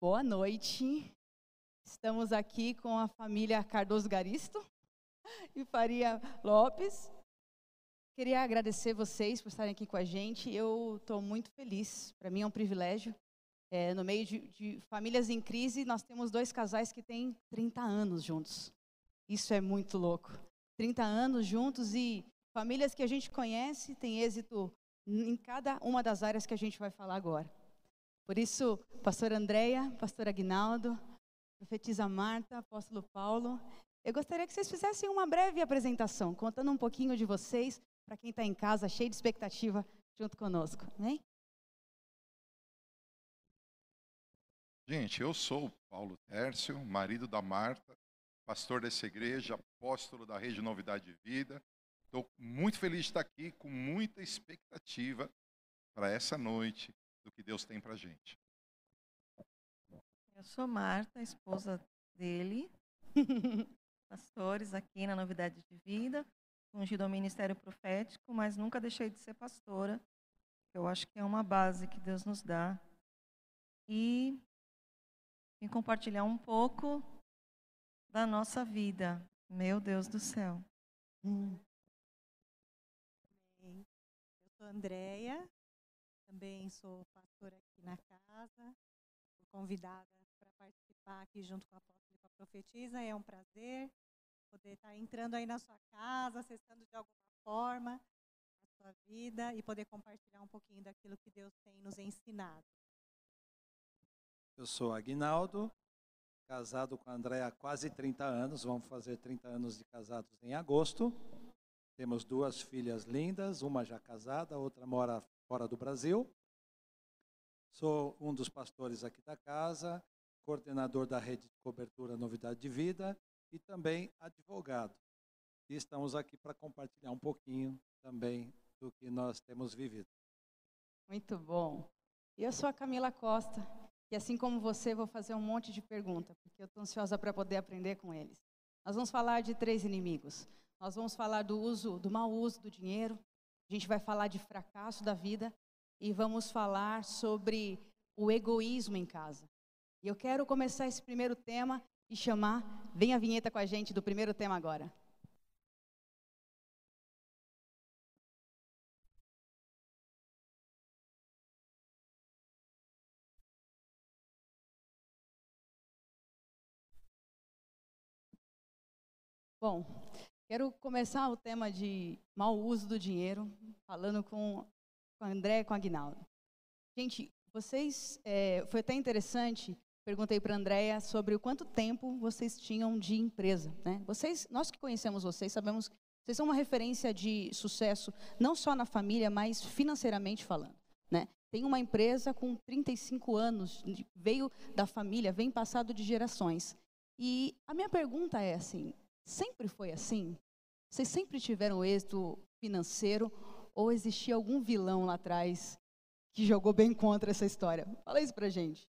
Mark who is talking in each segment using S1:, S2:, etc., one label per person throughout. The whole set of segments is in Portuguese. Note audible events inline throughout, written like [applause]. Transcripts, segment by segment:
S1: Boa noite. Estamos aqui com a família Cardoso Garisto [laughs] e Faria Lopes. Queria agradecer vocês por estarem aqui com a gente. Eu estou muito feliz. Para mim é um privilégio. É, no meio de, de famílias em crise, nós temos dois casais que têm 30 anos juntos. Isso é muito louco. 30 anos juntos e famílias que a gente conhece têm êxito em cada uma das áreas que a gente vai falar agora. Por isso, pastor Andréia, pastor Aguinaldo, profetisa Marta, apóstolo Paulo, eu gostaria que vocês fizessem uma breve apresentação, contando um pouquinho de vocês, para quem está em casa, cheio de expectativa, junto conosco. Amém?
S2: Gente, eu sou o Paulo Tércio, marido da Marta, pastor dessa igreja, apóstolo da Rede Novidade de Vida. Estou muito feliz de estar aqui, com muita expectativa para essa noite do que Deus tem para a gente.
S3: Eu sou Marta, esposa dele, [laughs] pastores aqui na Novidade de Vida, ungido ao ministério profético, mas nunca deixei de ser pastora. Eu acho que é uma base que Deus nos dá. E vim compartilhar um pouco da nossa vida. Meu Deus do céu.
S4: Hum. Eu sou Andréia, também sou pastora aqui na casa, fui convidada para participar aqui junto com a apóstola e profetisa. É um prazer poder estar entrando aí na sua casa, acessando de alguma forma a sua vida e poder compartilhar um pouquinho daquilo que Deus tem nos ensinado.
S5: Eu sou Aguinaldo, casado com a André há quase 30 anos, vamos fazer 30 anos de casados em agosto. Temos duas filhas lindas, uma já casada, outra mora fora do Brasil. Sou um dos pastores aqui da casa, coordenador da rede de cobertura Novidade de Vida e também advogado. E estamos aqui para compartilhar um pouquinho também do que nós temos vivido.
S1: Muito bom. Eu sou a Camila Costa, e assim como você, vou fazer um monte de perguntas, porque eu estou ansiosa para poder aprender com eles. Nós vamos falar de três inimigos. Nós vamos falar do uso, do mau uso do dinheiro. A gente vai falar de fracasso da vida e vamos falar sobre o egoísmo em casa. E eu quero começar esse primeiro tema e chamar, vem a vinheta com a gente do primeiro tema agora. Bom, quero começar o tema de mau uso do dinheiro, falando com, o André e com o Aguinaldo. Gente, vocês, é, foi até interessante, perguntei para a Andréia sobre o quanto tempo vocês tinham de empresa. Né? Vocês, nós que conhecemos vocês, sabemos que vocês são uma referência de sucesso, não só na família, mas financeiramente falando. Né? Tem uma empresa com 35 anos, veio da família, vem passado de gerações. E a minha pergunta é assim, Sempre foi assim? Vocês sempre tiveram êxito financeiro ou existia algum vilão lá atrás que jogou bem contra essa história? Fala isso pra gente.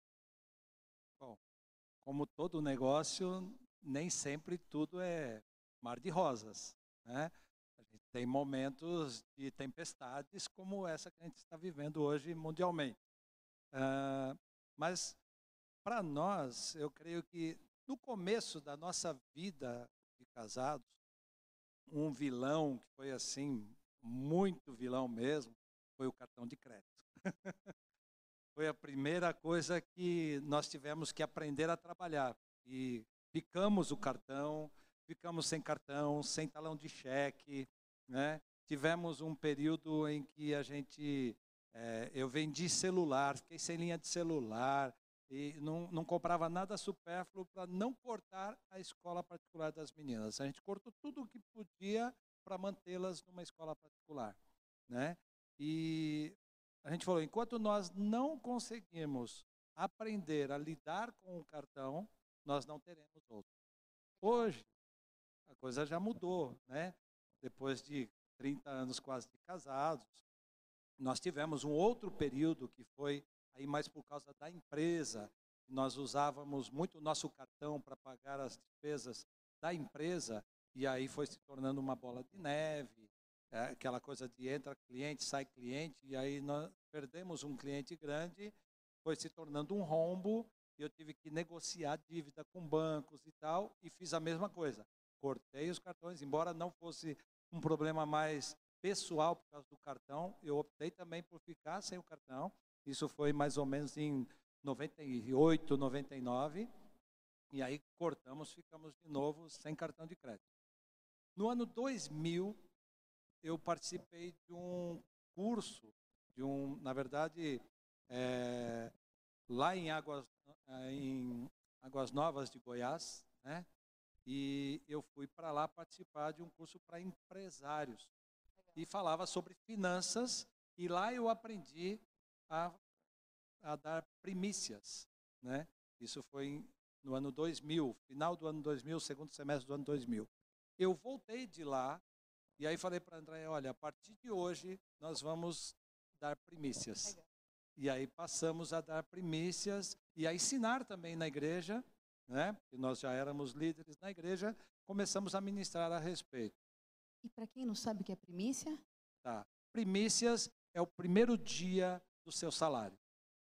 S5: Bom, como todo negócio, nem sempre tudo é mar de rosas, né? A gente tem momentos de tempestades como essa que a gente está vivendo hoje mundialmente. Uh, mas para nós, eu creio que no começo da nossa vida de casados, um vilão que foi assim, muito vilão mesmo, foi o cartão de crédito. [laughs] foi a primeira coisa que nós tivemos que aprender a trabalhar. E ficamos o cartão, ficamos sem cartão, sem talão de cheque, né? Tivemos um período em que a gente, é, eu vendi celular, fiquei sem linha de celular, e não, não comprava nada supérfluo para não cortar a escola particular das meninas. A gente cortou tudo o que podia para mantê-las numa escola particular, né? E a gente falou, enquanto nós não conseguimos aprender a lidar com o cartão, nós não teremos outro. Hoje a coisa já mudou, né? Depois de 30 anos quase de casados, nós tivemos um outro período que foi aí mais por causa da empresa. Nós usávamos muito o nosso cartão para pagar as despesas da empresa e aí foi se tornando uma bola de neve, é, aquela coisa de entra cliente, sai cliente, e aí nós perdemos um cliente grande, foi se tornando um rombo eu tive que negociar dívida com bancos e tal, e fiz a mesma coisa. Cortei os cartões, embora não fosse um problema mais pessoal por causa do cartão, eu optei também por ficar sem o cartão. Isso foi mais ou menos em 98, 99. E aí cortamos, ficamos de novo sem cartão de crédito. No ano 2000, eu participei de um curso, de um, na verdade, é, lá em Águas, eh, em Águas Novas de Goiás, né? E eu fui para lá participar de um curso para empresários e falava sobre finanças e lá eu aprendi a, a dar primícias, né? Isso foi no ano 2000, final do ano 2000, segundo semestre do ano 2000. Eu voltei de lá e aí falei para André, olha, a partir de hoje nós vamos dar primícias. E aí passamos a dar primícias e a ensinar também na igreja, né? Porque nós já éramos líderes na igreja, começamos a ministrar a respeito.
S1: E para quem não sabe o que é primícia?
S5: Tá. Primícias é o primeiro dia do seu salário.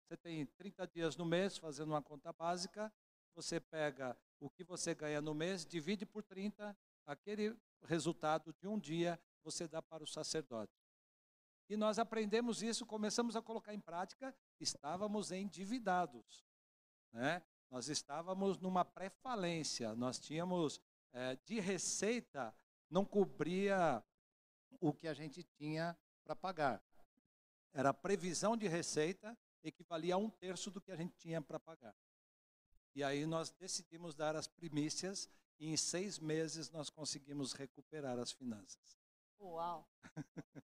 S5: Você tem 30 dias no mês, fazendo uma conta básica, você pega o que você ganha no mês, divide por 30, aquele resultado de um dia você dá para o sacerdote. E nós aprendemos isso, começamos a colocar em prática, estávamos endividados. Né? Nós estávamos numa pré-falência, nós tínhamos é, de receita, não cobria o que a gente tinha para pagar. Era a previsão de receita, equivalia a um terço do que a gente tinha para pagar. E aí nós decidimos dar as primícias e em seis meses nós conseguimos recuperar as finanças.
S1: Uau! [laughs]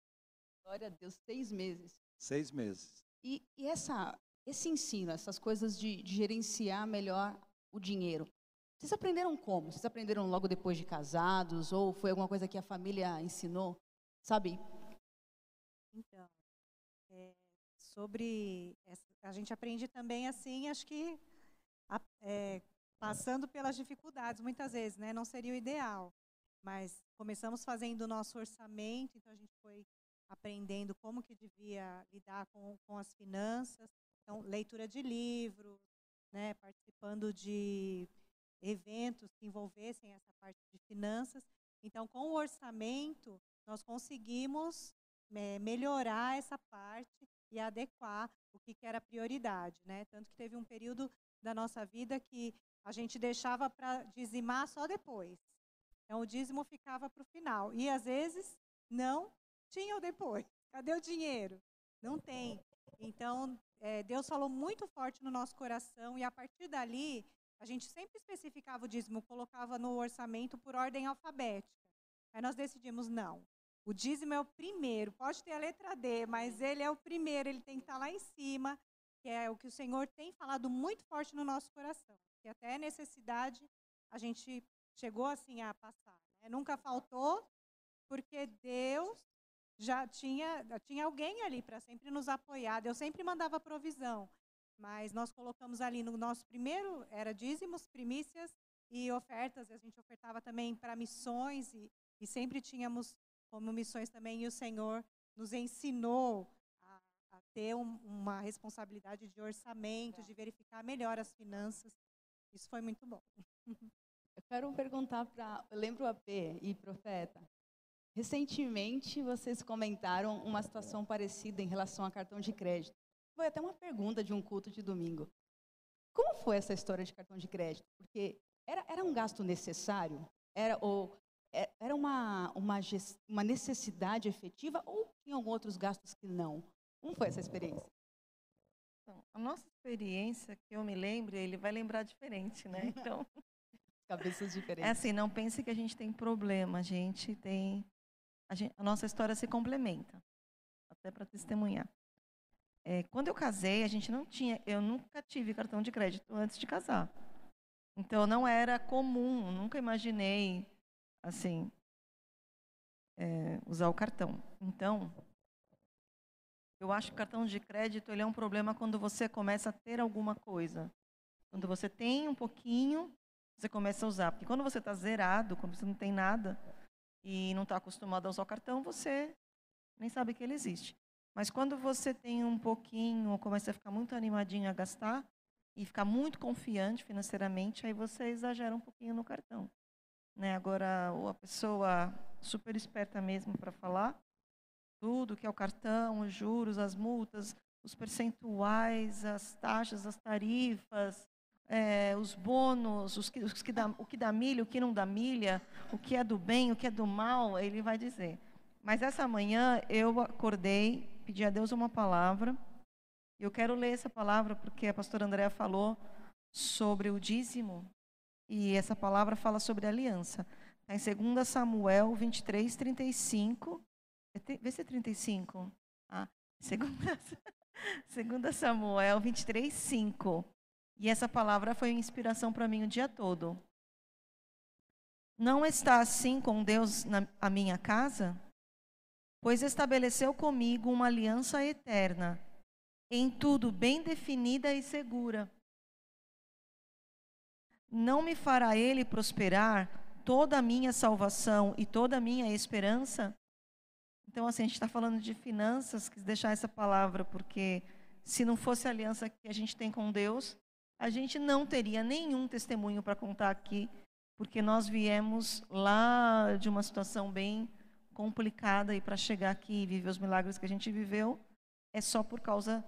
S1: Glória a Deus, seis meses.
S5: Seis meses.
S1: E, e essa, esse ensino, essas coisas de, de, gerenciar melhor o dinheiro, vocês aprenderam como? Vocês aprenderam logo depois de casados? Ou foi alguma coisa que a família ensinou? Sabe?
S6: Então, é, sobre. A gente aprende também assim, acho que é, passando pelas dificuldades, muitas vezes, né? Não seria o ideal. Mas começamos fazendo o nosso orçamento, então a gente foi aprendendo como que devia lidar com, com as finanças. Então, leitura de livros, né, participando de eventos que envolvessem essa parte de finanças. Então, com o orçamento, nós conseguimos melhorar essa parte e adequar o que, que era prioridade. Né? Tanto que teve um período da nossa vida que a gente deixava para dizimar só depois. Então, o dízimo ficava para o final. E, às vezes, não tinha o depois. [laughs] Cadê o dinheiro? Não tem. Então, é, Deus falou muito forte no nosso coração e a partir dali, a gente sempre especificava o dízimo, colocava no orçamento por ordem alfabética. Aí nós decidimos, não, o dízimo é o primeiro, pode ter a letra D, mas ele é o primeiro, ele tem que estar lá em cima, que é o que o Senhor tem falado muito forte no nosso coração. Que até necessidade a gente chegou assim a passar. Né? Nunca faltou, porque Deus já tinha, tinha alguém ali para sempre nos apoiar. Deus sempre mandava provisão. Mas nós colocamos ali no nosso primeiro, era dízimos, primícias e ofertas. A gente ofertava também para missões e, e sempre tínhamos como missões também. E o Senhor nos ensinou a, a ter um, uma responsabilidade de orçamento, de verificar melhor as finanças. Isso foi muito bom. [laughs]
S1: Eu quero perguntar para. Lembro a P e Profeta. Recentemente, vocês comentaram uma situação parecida em relação a cartão de crédito. Foi até uma pergunta de um culto de domingo. Como foi essa história de cartão de crédito? Porque era, era um gasto necessário? Era, ou, era uma, uma, uma necessidade efetiva ou tinham outros gastos que não? Como foi essa experiência?
S3: Então, a nossa experiência, que eu me lembre, ele vai lembrar diferente, né? [laughs] Então,
S1: cabeças diferentes.
S3: É assim, não pense que a gente tem problema, a gente tem a, gente, a nossa história se complementa, até para testemunhar. É, quando eu casei, a gente não tinha, eu nunca tive cartão de crédito antes de casar. Então não era comum, nunca imaginei assim é, usar o cartão. Então eu acho que o cartão de crédito ele é um problema quando você começa a ter alguma coisa. Quando você tem um pouquinho, você começa a usar. Porque quando você está zerado, quando você não tem nada, e não está acostumado a usar o cartão, você nem sabe que ele existe. Mas quando você tem um pouquinho, ou começa a ficar muito animadinho a gastar, e ficar muito confiante financeiramente, aí você exagera um pouquinho no cartão. Né? Agora, a pessoa super esperta mesmo para falar, tudo que é o cartão, os juros, as multas, os percentuais, as taxas, as tarifas, é, os bônus, os que, os que dá, o que dá milha, o que não dá milha, o que é do bem, o que é do mal, ele vai dizer. Mas essa manhã eu acordei, pedi a Deus uma palavra. Eu quero ler essa palavra porque a pastora Andréa falou sobre o dízimo. E essa palavra fala sobre aliança. Está em 2 Samuel 23, 35. É vê se é 35. Ah, [laughs] 2 Samuel 23, 5. E essa palavra foi inspiração para mim o dia todo. Não está assim com Deus na a minha casa? Pois estabeleceu comigo uma aliança eterna, em tudo bem definida e segura. Não me fará ele prosperar toda a minha salvação e toda a minha esperança? Então, assim, a gente está falando de finanças, quis deixar essa palavra, porque se não fosse a aliança que a gente tem com Deus, a gente não teria nenhum testemunho para contar aqui, porque nós viemos lá de uma situação bem complicada e para chegar aqui e viver os milagres que a gente viveu, é só por causa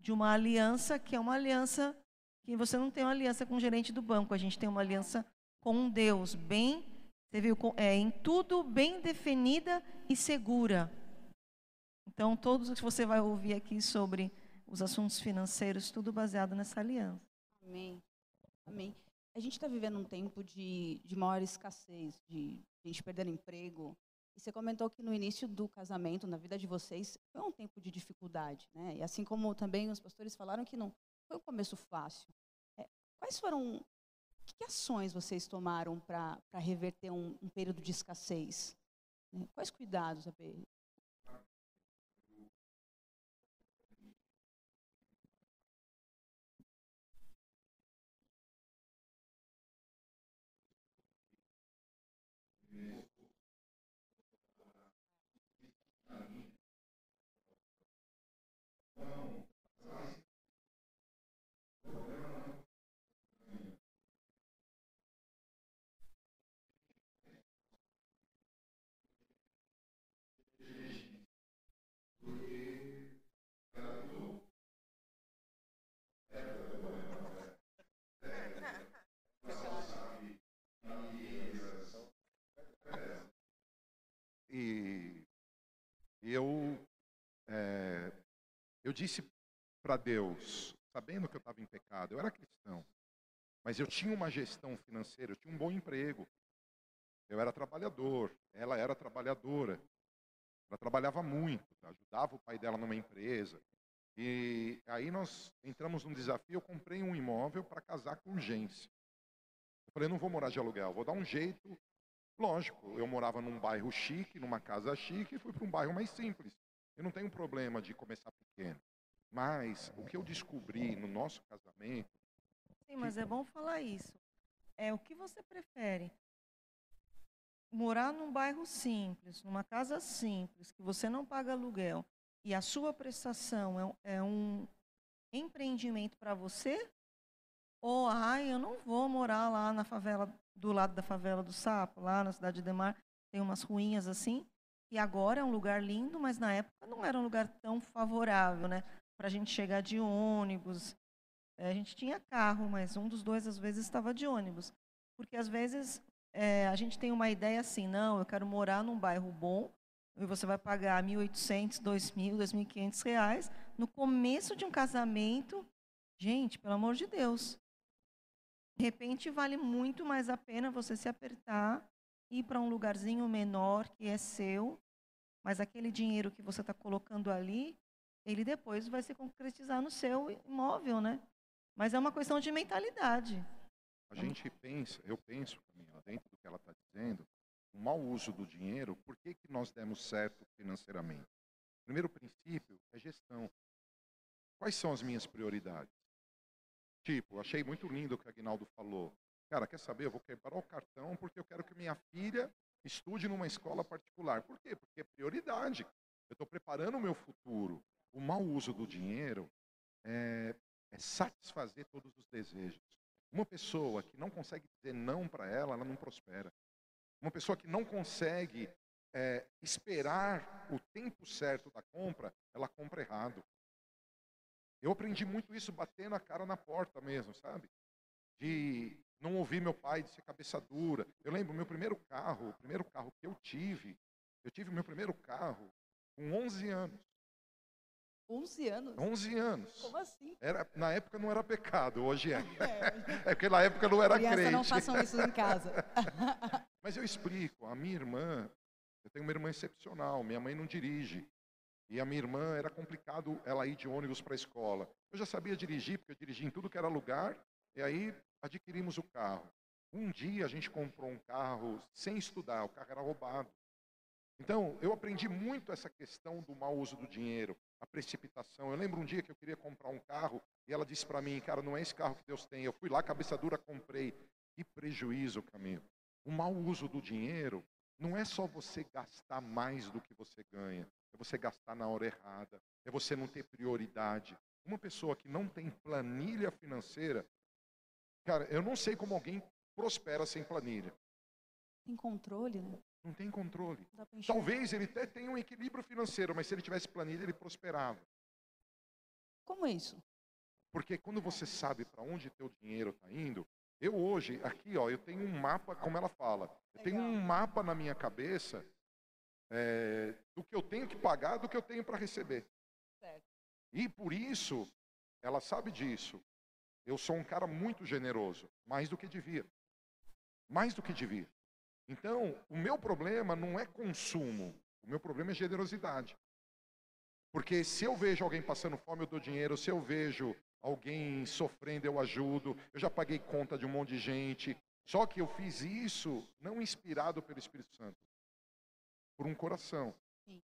S3: de uma aliança que é uma aliança que você não tem uma aliança com o gerente do banco, a gente tem uma aliança com Deus, bem você viu? É, em tudo bem definida e segura. Então, todos que você vai ouvir aqui sobre os assuntos financeiros, tudo baseado nessa aliança.
S1: Amém. Amém. A gente está vivendo um tempo de, de maior escassez, de gente perdendo emprego. E você comentou que no início do casamento, na vida de vocês, foi um tempo de dificuldade, né? E assim como também os pastores falaram que não foi um começo fácil. É, quais foram que, ações vocês tomaram para reverter um, um, período de escassez? Né? Quais cuidados, AB?
S2: Eu, é, eu disse para Deus, sabendo que eu estava em pecado, eu era cristão, mas eu tinha uma gestão financeira, eu tinha um bom emprego, eu era trabalhador, ela era trabalhadora, ela trabalhava muito, ajudava o pai dela numa empresa. E aí nós entramos num desafio, eu comprei um imóvel para casar com urgência. Eu falei, não vou morar de aluguel, vou dar um jeito Lógico, eu morava num bairro chique, numa casa chique, e fui para um bairro mais simples. Eu não tenho problema de começar pequeno. Mas o que eu descobri no nosso casamento.
S3: Sim, mas que... é bom falar isso. É o que você prefere? Morar num bairro simples, numa casa simples, que você não paga aluguel, e a sua prestação é, é um empreendimento para você? Ou, ai, eu não vou morar lá na favela do lado da favela do Sapo, lá na cidade de Demar, tem umas ruínas assim, e agora é um lugar lindo, mas na época não era um lugar tão favorável, né? Para a gente chegar de ônibus. É, a gente tinha carro, mas um dos dois às vezes estava de ônibus. Porque às vezes é, a gente tem uma ideia assim, não, eu quero morar num bairro bom, e você vai pagar 1.800, 2.000, 2.500 reais no começo de um casamento. Gente, pelo amor de Deus, de repente, vale muito mais a pena você se apertar, ir para um lugarzinho menor que é seu, mas aquele dinheiro que você está colocando ali, ele depois vai se concretizar no seu imóvel, né? Mas é uma questão de mentalidade.
S2: A gente pensa, eu penso, Camila, dentro do que ela está dizendo, o mau uso do dinheiro, por que, que nós demos certo financeiramente? O primeiro princípio é gestão. Quais são as minhas prioridades? Tipo, achei muito lindo o que o Agnaldo falou. Cara, quer saber? Eu vou quebrar o cartão porque eu quero que minha filha estude numa escola particular. Por quê? Porque é prioridade. Eu estou preparando o meu futuro. O mau uso do dinheiro é, é satisfazer todos os desejos. Uma pessoa que não consegue dizer não para ela, ela não prospera. Uma pessoa que não consegue é, esperar o tempo certo da compra, ela compra errado. Eu aprendi muito isso batendo a cara na porta mesmo, sabe? De não ouvir meu pai, de ser cabeça dura. Eu lembro, meu primeiro carro, o primeiro carro que eu tive, eu tive o meu primeiro carro com 11 anos.
S1: 11 anos?
S2: 11 anos.
S1: Como assim?
S2: Era, na época não era pecado, hoje é. [laughs]
S1: É,
S2: É porque na época não era
S1: Criança,
S2: crente.
S1: não façam isso em casa. [laughs]
S2: Mas eu explico, a minha irmã, eu tenho uma irmã excepcional, minha mãe não dirige. E a minha irmã era complicado ela ir de ônibus para a escola. Eu já sabia dirigir, porque eu dirigi em tudo que era lugar, e aí adquirimos o carro. Um dia a gente comprou um carro sem estudar, o carro era roubado. Então, eu aprendi muito essa questão do mau uso do dinheiro, a precipitação. Eu lembro um dia que eu queria comprar um carro e ela disse para mim, cara, não é esse carro que Deus tem. Eu fui lá, cabeça dura, comprei. Que prejuízo, Camilo. O mau uso do dinheiro não é só você gastar mais do que você ganha, é você gastar na hora errada, é você não ter prioridade. Uma pessoa que não tem planilha financeira, cara, eu não sei como alguém prospera sem planilha.
S1: Tem controle, né?
S2: Não tem controle.
S1: Não.
S2: Talvez ele até tenha um equilíbrio financeiro, mas se ele tivesse planilha, ele prosperava.
S1: Como é isso?
S2: Porque quando você sabe para onde teu dinheiro está indo, eu hoje, aqui, ó, eu tenho um mapa, como ela fala, eu tenho um mapa na minha cabeça é, do que eu tenho que pagar, do que eu tenho para receber.
S1: Certo.
S2: E por isso, ela sabe disso. Eu sou um cara muito generoso, mais do que devia. Mais do que devia. Então, o meu problema não é consumo, o meu problema é generosidade. Porque se eu vejo alguém passando fome, eu dou dinheiro. Se eu vejo alguém sofrendo, eu ajudo. Eu já paguei conta de um monte de gente. Só que eu fiz isso não inspirado pelo Espírito Santo, por um coração.
S1: Sim.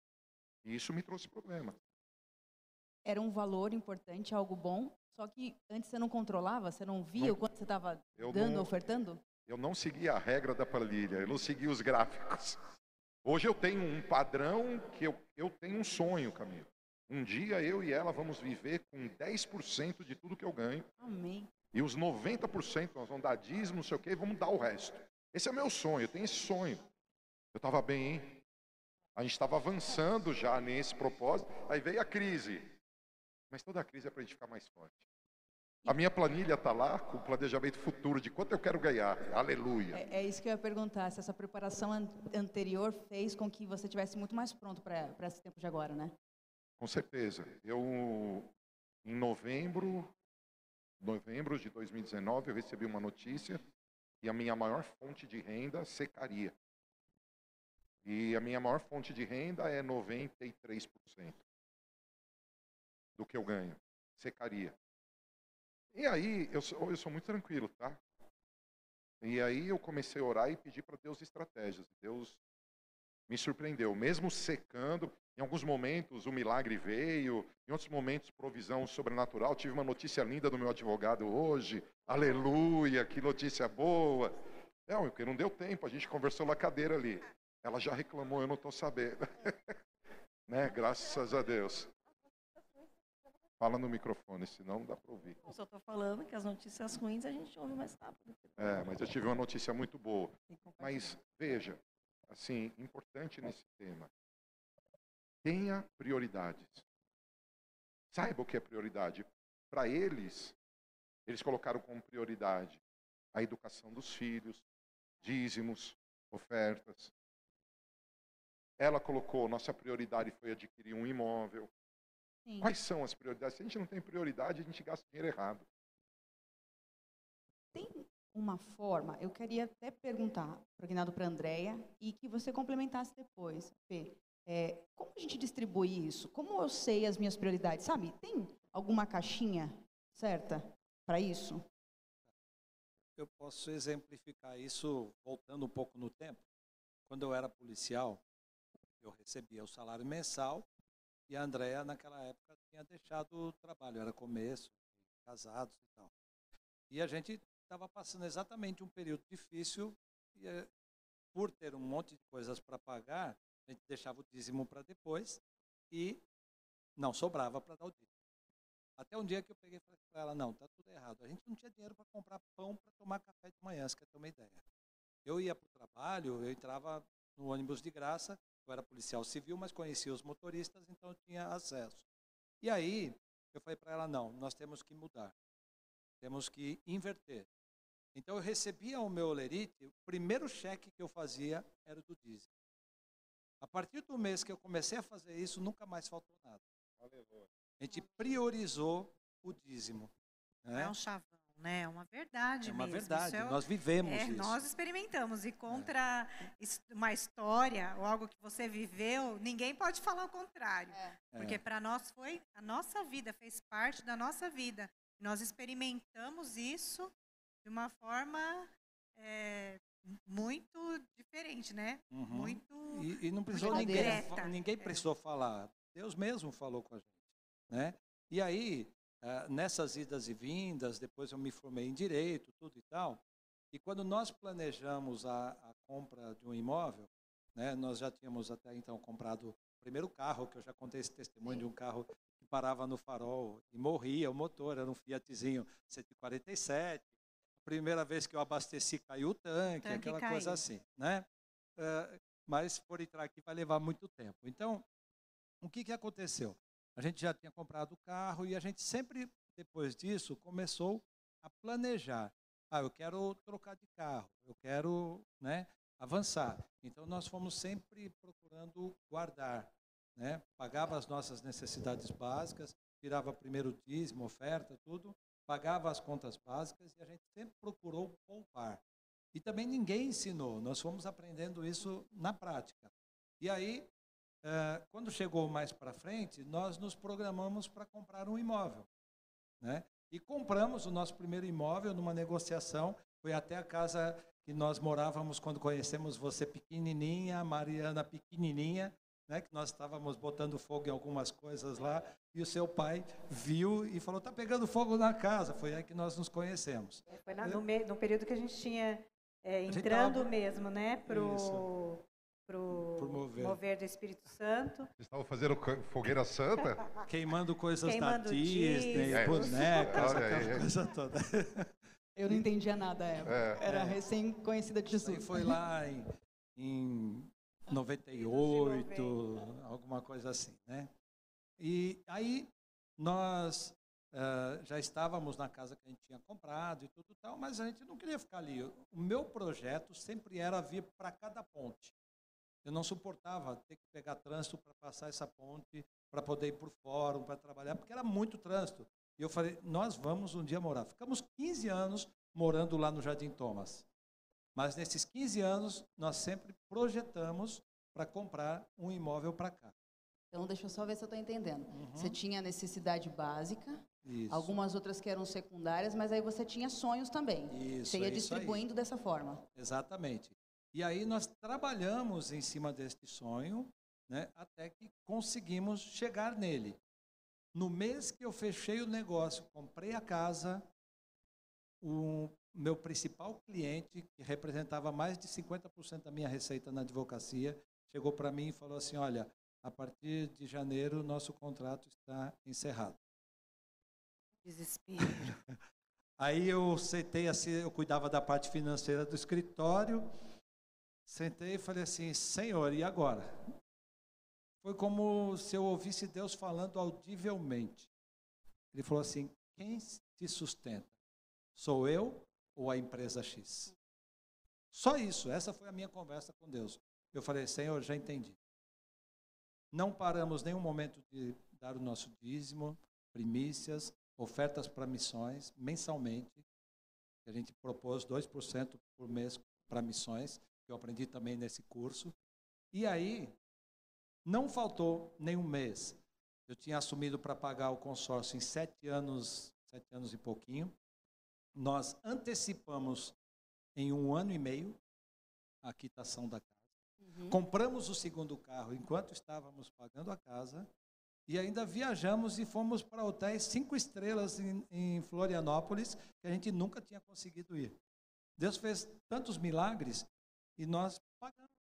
S2: E isso me trouxe problema.
S1: Era um valor importante, algo bom, só que antes você não controlava, você não via
S2: Não.
S1: o quanto você estava dando,
S2: não-
S1: ofertando?
S2: Eu não segui a regra da planilha, eu não segui os gráficos. Hoje eu tenho um padrão que eu, eu tenho um sonho, Camilo. Um dia eu e ela vamos viver com 10% de tudo que eu ganho.
S1: Amém.
S2: E os 90% nós vamos dar dízimo, não sei o quê, e vamos dar o resto. Esse é o meu sonho, eu tenho esse sonho. Eu estava bem, hein? A gente estava avançando já nesse propósito, aí veio a crise. Mas toda crise é para a gente ficar mais forte. A minha planilha está lá com o planejamento futuro de quanto eu quero ganhar. Aleluia.
S1: É, é isso que eu ia perguntar, se essa preparação an- anterior fez com que você estivesse muito mais pronto para esse tempo de agora, né?
S2: Com certeza. Eu, em novembro, novembro de 2019, eu recebi uma notícia que a minha maior fonte de renda secaria. E a minha maior fonte de renda é 93% do que eu ganho. Secaria. E aí, eu sou, eu sou muito tranquilo, tá? E aí eu comecei a orar e pedir para Deus estratégias. Deus me surpreendeu, mesmo secando. Em alguns momentos o milagre veio, em outros momentos provisão sobrenatural. Tive uma notícia linda do meu advogado hoje. Aleluia, que notícia boa. Não, porque não deu tempo, a gente conversou na cadeira ali. Ela já reclamou, eu não estou sabendo. [laughs] né? Graças a Deus. Fala no microfone, senão não dá para ouvir.
S3: Eu só estou falando que as notícias ruins a gente ouve mais rápido.
S2: É, mas eu tive uma notícia muito boa. Mas veja, assim, importante nesse tema. Tenha prioridades. Saiba o que é prioridade. Para eles, eles colocaram como prioridade a educação dos filhos, dízimos, ofertas. Ela colocou, nossa prioridade foi adquirir um imóvel.
S1: Sim.
S2: Quais são as prioridades? Se a gente não tem prioridade, a gente gasta dinheiro errado.
S1: Tem uma forma, eu queria até perguntar, prognado para a Andrea, e que você complementasse depois, Fê. É, como a gente distribui isso? Como eu sei as minhas prioridades? Sabe, tem alguma caixinha certa para isso?
S5: Eu posso exemplificar isso voltando um pouco no tempo. Quando eu era policial, eu recebia o salário mensal e a Andrea, naquela época, tinha deixado o trabalho, era começo, casados e tal. E a gente estava passando exatamente um período difícil e, eh, por ter um monte de coisas para pagar, a gente deixava o dízimo para depois e não sobrava para dar o dízimo. Até um dia que eu peguei e falei para ela, não, tá tudo errado. A gente não tinha dinheiro para comprar pão para tomar café de manhã, você quer ter uma ideia. Eu ia para o trabalho, eu entrava no ônibus de graça, eu era policial civil, mas conhecia os motoristas, então eu tinha acesso. E aí, eu falei para ela, não, nós temos que mudar. Temos que inverter. Então eu recebia o meu olerite, o primeiro cheque que eu fazia era do dízimo. A partir do mês que eu comecei a fazer isso, nunca mais faltou nada. A gente priorizou o dízimo. Né?
S6: É um chavão, né? É uma verdade
S5: É uma
S6: mesmo.
S5: verdade,
S6: Isso é-
S5: nós vivemos
S6: é,
S5: isso.
S6: nós experimentamos e contra his- uma história ou algo que você viveu, ninguém pode falar o contrário.
S1: É.
S6: Porque para nós foi a nossa vida, fez parte da nossa vida. Nós experimentamos isso de uma forma é, muito diferente, né?
S5: Uhum.
S6: Muito.
S5: E, e não precisou ninguém, ninguém precisou falar. Deus mesmo falou com a gente, né? E aí, ah, nessas idas e vindas, depois eu me formei em direito, tudo e tal. E quando nós planejamos a, a compra de um imóvel, né? Nós já tínhamos até então comprado o primeiro carro, que eu já contei esse testemunho de um carro que parava no farol e morria o motor, era um Fiatzinho 147. A primeira vez que eu abasteci caiu o tanque,
S6: Tanque
S5: aquela
S6: caiu.
S5: coisa assim, né? Ah, mas se for entrar aqui vai levar muito tempo. Então, o que, que aconteceu? A gente já tinha comprado o carro e a gente sempre, depois disso, começou a planejar. Ah, eu quero trocar de carro, eu quero né, avançar. Então, nós fomos sempre procurando guardar. Né? Pagava as nossas necessidades básicas, tirava primeiro dízimo, oferta, tudo, pagava as contas básicas e a gente sempre procurou poupar. E também ninguém ensinou, nós fomos aprendendo isso na prática. E aí, eh, quando chegou mais para frente, nós nos programamos para comprar um imóvel. Né? E compramos o nosso primeiro imóvel numa negociação. Foi até a casa que nós morávamos quando conhecemos você pequenininha, Mariana pequenininha, né? que nós estávamos botando fogo em algumas coisas lá. E o seu pai viu e falou: está pegando fogo na casa. Foi aí que nós nos conhecemos.
S6: Foi na- no, me- no período que a gente tinha é, entrando
S5: tava-
S6: mesmo, né? Pro,
S5: Isso.
S6: Pro,
S5: Pro mover.
S6: mover do Espírito Santo.
S2: Estavam fazendo fogueira santa? [laughs]
S5: Queimando coisas
S6: Queimando
S5: da Disney,
S2: discos.
S5: bonecas, aquela coisa toda.
S1: Eu não entendia nada à época.
S2: É.
S1: Era recém-conhecida de
S5: aí
S1: Jesus.
S5: foi lá em, em 98, alguma coisa assim, né? E aí nós ah, já estávamos na casa que a gente tinha comprado e tudo tal, mas a gente não queria ficar ali. O meu projeto sempre era vir para cada ponte. Eu não suportava ter que pegar trânsito para passar essa ponte, para poder ir para o fórum, para trabalhar, porque era muito trânsito. E eu falei, nós vamos um dia morar. Ficamos 15 anos morando lá no Jardim Thomas. Mas nesses 15 anos, nós sempre projetamos para comprar um imóvel para cá.
S1: Então, deixa eu só ver se eu estou entendendo.
S5: Uhum.
S1: Você tinha necessidade básica,
S5: Isso.
S1: algumas outras que eram secundárias, mas aí você tinha sonhos também.
S5: Isso,
S1: você ia
S5: é
S1: distribuindo dessa forma.
S5: Exatamente. E aí nós trabalhamos em cima deste sonho, né, até que conseguimos chegar nele. No mês que eu fechei o negócio, comprei a casa, o meu principal cliente, que representava mais de 50% da minha receita na advocacia, chegou para mim e falou assim: Olha, a partir de janeiro, nosso contrato está encerrado.
S6: Desespero. [laughs]
S5: Aí eu sentei assim, eu cuidava da parte financeira do escritório, sentei e falei assim, Senhor, e agora? Foi como se eu ouvisse Deus falando audivelmente. Ele falou assim, quem te sustenta? Sou eu ou a empresa X? Só isso, essa foi a minha conversa com Deus. Eu falei, Senhor, já entendi. Não paramos nenhum momento de dar o nosso dízimo, primícias, ofertas para missões mensalmente. A gente propôs 2% por mês para missões, que eu aprendi também nesse curso. E aí, não faltou nenhum mês. Eu tinha assumido para pagar o consórcio em sete anos, sete anos e pouquinho. Nós antecipamos em um ano e meio a quitação da casa. Compramos o segundo carro enquanto estávamos pagando a casa e ainda viajamos e fomos para hotéis cinco estrelas em, em Florianópolis que a gente nunca tinha conseguido ir. Deus fez tantos milagres e nós pagamos.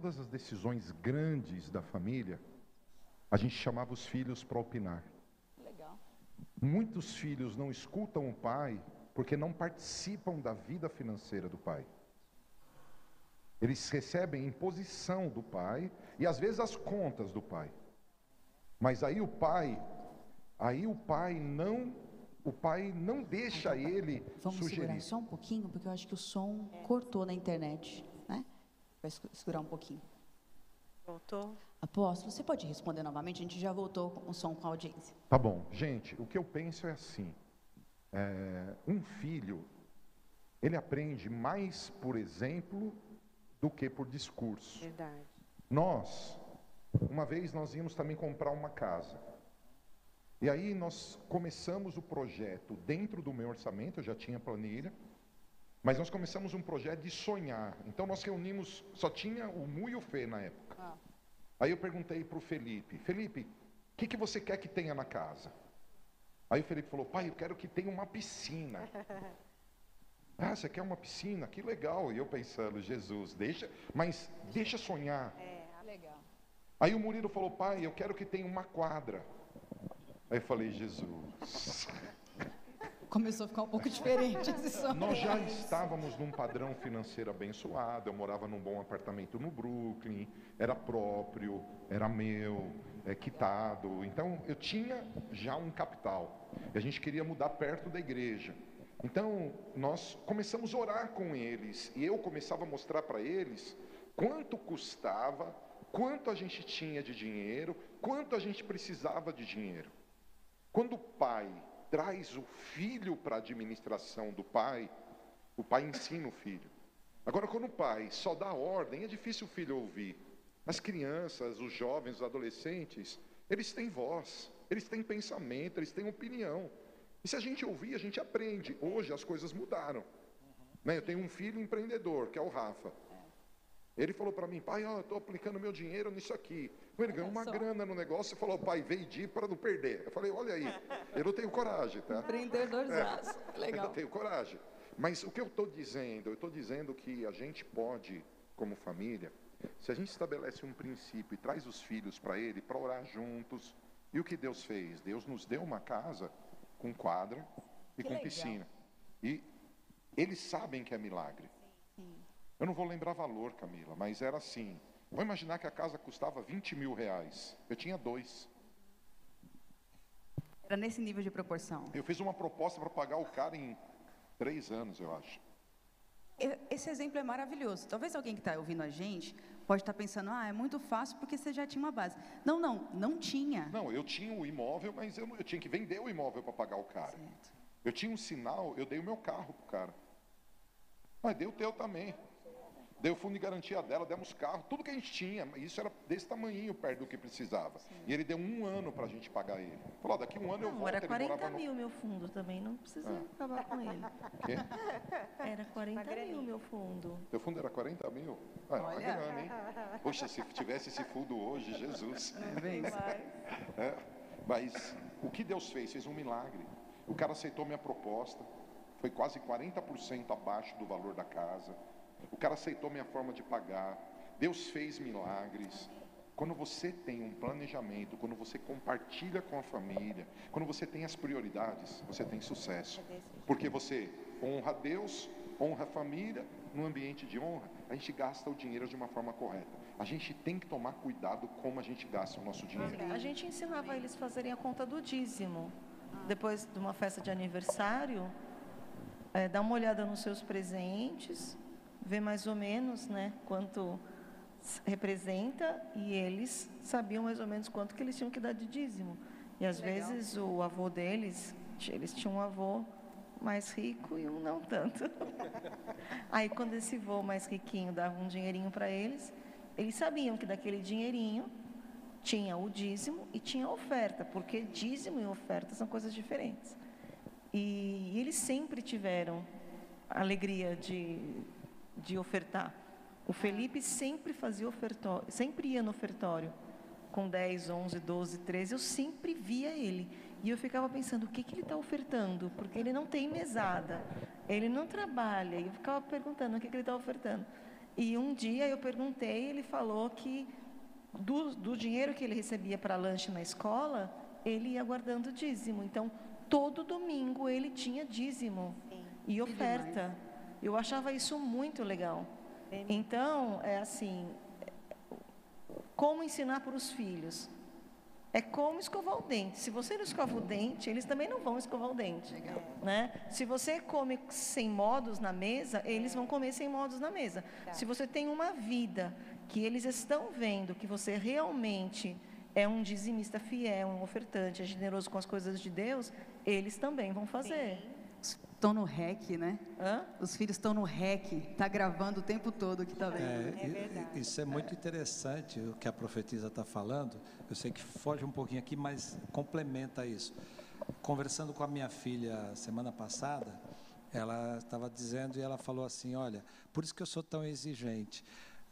S2: Todas as decisões grandes da família, a gente chamava os filhos para opinar.
S1: Legal.
S2: Muitos filhos não escutam o pai porque não participam da vida financeira do pai. Eles recebem imposição do pai e às vezes as contas do pai. Mas aí o pai, aí o pai não, o pai não deixa ele
S1: Vamos
S2: sugerir.
S1: segurar só um pouquinho, porque eu acho que o som cortou na internet? Vai segurar um pouquinho.
S6: Voltou?
S1: Apóstolo, você pode responder novamente? A gente já voltou com o som com a audiência.
S2: Tá bom, gente, o que eu penso é assim: é, um filho, ele aprende mais por exemplo do que por discurso.
S6: Verdade.
S2: Nós, uma vez nós íamos também comprar uma casa. E aí nós começamos o projeto dentro do meu orçamento, eu já tinha planilha, mas nós começamos um projeto de sonhar. Então nós reunimos, só tinha o Mu e o Fê na época. Aí eu perguntei para o Felipe, Felipe, o que, que você quer que tenha na casa? Aí o Felipe falou, pai, eu quero que tenha uma piscina. [laughs] Ah, você quer uma piscina? Que legal. E eu pensando, Jesus, deixa, mas deixa sonhar.
S1: Legal.
S2: Aí o Murilo falou, pai, eu quero que tenha uma quadra. Aí eu falei, Jesus. [laughs]
S1: Começou a ficar um pouco diferente.
S2: Nós já estávamos num padrão financeiro abençoado. Eu morava num bom apartamento no Brooklyn, era próprio, era meu, é quitado. Então eu tinha já um capital. E a gente queria mudar perto da igreja. Então nós começamos a orar com eles e eu começava a mostrar para eles quanto custava, quanto a gente tinha de dinheiro, quanto a gente precisava de dinheiro. Quando o pai traz o filho para a administração do pai, o pai ensina o filho. Agora, quando o pai só dá ordem, é difícil o filho ouvir. As crianças, os jovens, os adolescentes, eles têm voz, eles têm pensamento, eles têm opinião. E se a gente ouvir, a gente aprende. Hoje as coisas mudaram. Né? Eu tenho um filho empreendedor, que é o Rafa. Ele falou para mim, pai, ó, eu estou aplicando meu dinheiro nisso aqui. Ele ganhou uma grana no negócio e falou, pai, vendi para não perder. Eu falei, olha aí, eu não tenho coragem, tá?
S1: Empreendedorzaço.
S2: Eu
S1: Legal.
S2: tenho coragem. Mas o que eu estou dizendo? Eu estou dizendo que a gente pode, como família, se a gente estabelece um princípio e traz os filhos para ele, para orar juntos. E o que Deus fez? Deus nos deu uma casa com quadra e
S1: Que
S2: com
S1: legal.
S2: piscina. E eles sabem que é milagre. Eu não vou lembrar valor, Camila, mas era assim. Vou imaginar que a casa custava 20 mil reais. Eu tinha dois.
S1: Era nesse nível de proporção.
S2: Eu fiz uma proposta para pagar o cara em três anos, eu acho.
S1: Esse exemplo é maravilhoso. Talvez alguém que está ouvindo a gente pode estar pensando, ah, é muito fácil porque você já tinha uma base. Não, não, não tinha.
S2: Não, eu tinha o imóvel, mas eu, eu tinha que vender o imóvel para pagar o cara.
S1: Certo.
S2: Eu tinha um sinal, eu dei o meu carro pro cara. Mas dei o teu também. Dei o fundo de garantia dela, demos carro, tudo que a gente tinha. Isso era desse tamanhinho perto do que precisava. E ele deu um ano para a gente pagar ele. Falou, daqui um ano eu
S3: Não,
S2: volto.
S3: era
S2: ele
S3: 40
S2: morava no...
S3: mil meu fundo também, não precisa
S2: Ah.
S3: acabar com ele.
S2: Quê?
S3: Era 40 mil meu fundo.
S2: Teu fundo era 40 mil? Ah, é uma
S1: Olha.
S2: grana, hein? Poxa, se tivesse esse fundo hoje, Jesus.
S1: É bem.
S2: É, mas o que Deus fez? Fez um milagre. O cara aceitou minha proposta. Foi quase 40% abaixo do valor da casa. O cara aceitou minha forma de pagar. Deus fez milagres. Quando você tem um planejamento, quando você compartilha com a família, quando você tem as prioridades, você tem sucesso. Porque você honra Deus, honra a família, no ambiente de honra, a gente gasta o dinheiro de uma forma correta. A gente tem que tomar cuidado como a gente gasta o nosso dinheiro.
S3: A gente ensinava eles a fazerem a conta do dízimo. Depois de uma festa de aniversário, é, dá uma olhada nos seus presentes, vê mais ou menos né, quanto representa e eles sabiam mais ou menos quanto que eles tinham que dar de dízimo. E às vezes o avô deles, eles tinham um avô mais rico e um não tanto. [laughs] Aí quando esse avô mais riquinho dava um dinheirinho para eles, eles sabiam que daquele dinheirinho tinha o dízimo e tinha a oferta, porque dízimo e oferta são coisas diferentes. E, eles sempre tiveram a alegria de, de ofertar. O Felipe sempre fazia ofertório, sempre ia no ofertório com 10, 11, 12, 13, eu sempre via ele. E eu ficava pensando, o que, que ele está ofertando? Porque ele não tem mesada, ele não trabalha. E eu ficava perguntando o que, que ele está ofertando. E um dia eu perguntei, ele falou que do, do dinheiro que ele recebia para lanche na escola, ele ia guardando dízimo. Então, todo domingo ele tinha dízimo e oferta. Eu achava isso muito legal. Então, é assim, como ensinar para os filhos? É como escovar o dente. Se você não escova o dente, eles também não vão escovar o dente. Legal. Né? Se você come sem modos na mesa, eles vão comer sem modos na mesa. Tá. Se você tem uma vida que eles estão vendo que você realmente é um dizimista fiel, um ofertante, é generoso com as coisas de Deus, eles também vão fazer.
S1: Estão no REC, né? Hã? Os filhos estão no REC, tá gravando o tempo todo que está vendo.
S5: É, é verdade. Isso é muito interessante o que a profetisa está falando. Eu sei que foge um pouquinho aqui, mas complementa isso. Conversando com a minha filha semana passada, ela estava dizendo e ela falou assim: Olha, por isso que eu sou tão exigente.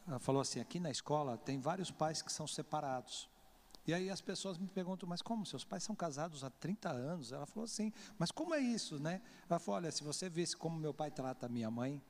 S5: Ela falou assim: aqui na escola tem vários pais que são separados. E aí as pessoas me perguntam, mas como? Seus pais são casados há 30 anos? Ela falou assim, mas como é isso, né? Ela falou, olha, se você visse como meu pai trata a minha mãe,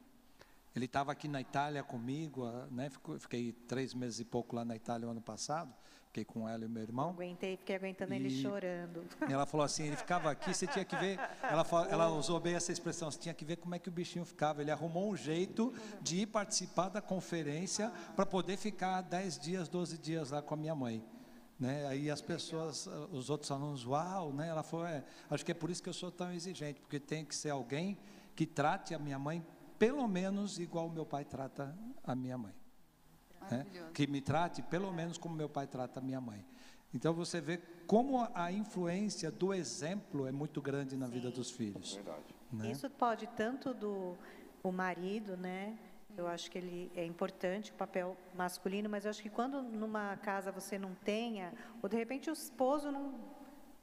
S5: ele estava aqui na Itália comigo, né? Fiquei três meses e pouco lá na Itália o ano passado, fiquei com ela e meu irmão.
S6: Aguentei, fiquei aguentando e ele chorando. [laughs]
S5: Ela falou assim, ele ficava aqui, você tinha que ver, ela, ela usou bem essa expressão, você tinha que ver como é que o bichinho ficava. Ele arrumou um jeito de ir participar da conferência para poder ficar 10 dias, 12 dias lá com a minha mãe. Né? Aí as pessoas, os outros alunos, uau, né? Ela falou, é, acho que é por isso que eu sou tão exigente, porque tem que ser alguém que trate a minha mãe pelo menos igual o meu pai trata a minha mãe. Né? Que me trate pelo menos como meu pai trata a minha mãe. Então você vê como a influência do exemplo é muito grande na Sim. vida dos filhos. Verdade.
S6: Né? Isso pode tanto do o marido, né? Eu acho que ele é importante, o papel masculino, mas eu acho que quando numa casa você não tenha, ou de repente o esposo não,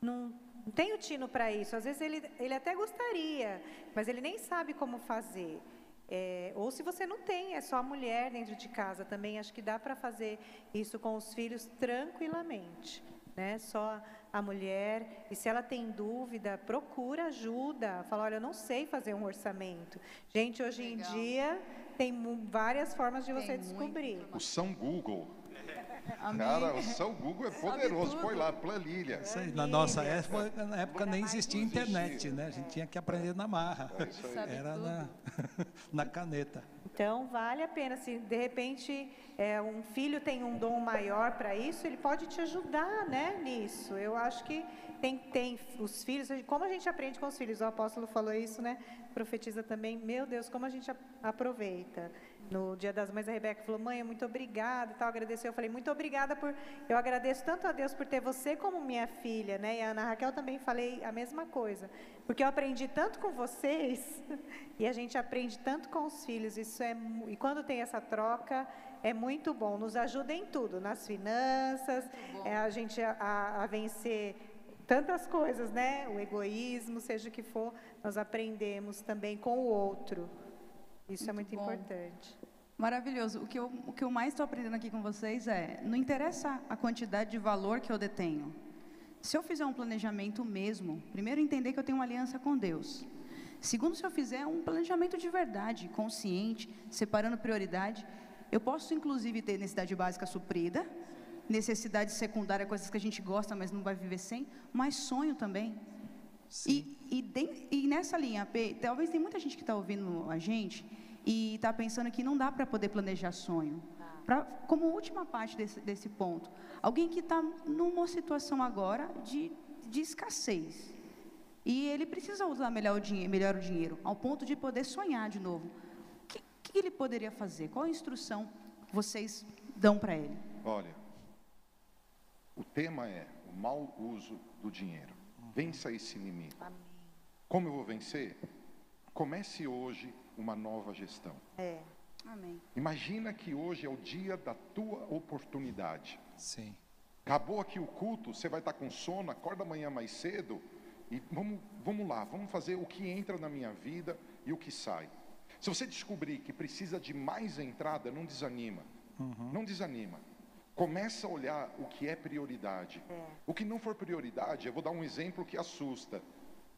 S6: não, não tem o tino para isso, às vezes ele, ele até gostaria, mas ele nem sabe como fazer. É, ou se você não tem, é só a mulher dentro de casa também, acho que dá para fazer isso com os filhos tranquilamente. Né? Só a mulher, e se ela tem dúvida, procura ajuda. Fala, olha, eu não sei fazer um orçamento. Gente, hoje Legal. em dia tem várias formas de você tem descobrir.
S2: O São Google. [laughs] Cara, o São Google é poderoso. Põe lá, planilha.
S5: Na nossa época, na época nem existia internet, né? A gente tinha que aprender na marra. É Era na, [laughs] na caneta.
S6: Então, vale a pena. Se de repente é, um filho tem um dom maior para isso, ele pode te ajudar né, nisso. Eu acho que tem, tem os filhos, como a gente aprende com os filhos, o apóstolo falou isso, né? Profetiza também, meu Deus, como a gente aproveita. No dia das mães, a Rebeca falou, mãe, muito obrigada e tal, agradeceu. Eu falei, muito obrigada por, eu agradeço tanto a Deus por ter você como minha filha, né? E a Ana Raquel também falei a mesma coisa. Porque eu aprendi tanto com vocês, [laughs] e a gente aprende tanto com os filhos, isso é, e quando tem essa troca, é muito bom, nos ajuda em tudo, nas finanças, é a gente a, a vencer tantas coisas, né? O egoísmo, seja o que for, nós aprendemos também com o outro. Isso é muito é muito bom. importante.
S1: Maravilhoso. O que, eu, o que eu mais estou aprendendo aqui com vocês é: não interessa a quantidade de valor que eu detenho. Se eu fizer um planejamento mesmo, primeiro entender que eu tenho uma aliança com Deus. Segundo, se eu fizer um planejamento de verdade, consciente, separando prioridade, eu posso inclusive ter necessidade básica suprida, necessidade secundária, coisas que a gente gosta, mas não vai viver sem, mas sonho também. E, e, de, e, nessa linha, talvez tem muita gente que está ouvindo a gente e está pensando que não dá para poder planejar sonho. Pra, como última parte desse, desse ponto, alguém que está numa situação agora de, de escassez. E ele precisa usar melhor o, dinheiro, melhor o dinheiro, ao ponto de poder sonhar de novo. O que, que ele poderia fazer? Qual a instrução vocês dão para ele?
S2: Olha, o tema é o mau uso do dinheiro. Vença esse inimigo. Amém. Como eu vou vencer? Comece hoje uma nova gestão.
S6: É.
S1: Amém.
S2: Imagina que hoje é o dia da tua oportunidade.
S5: Sim.
S2: Acabou aqui o culto, você vai estar com sono, acorda amanhã mais cedo e vamos, vamos lá, vamos fazer o que entra na minha vida e o que sai. Se você descobrir que precisa de mais entrada, não desanima. Uhum. Não desanima. Começa a olhar o que é prioridade. É. O que não for prioridade, eu vou dar um exemplo que assusta.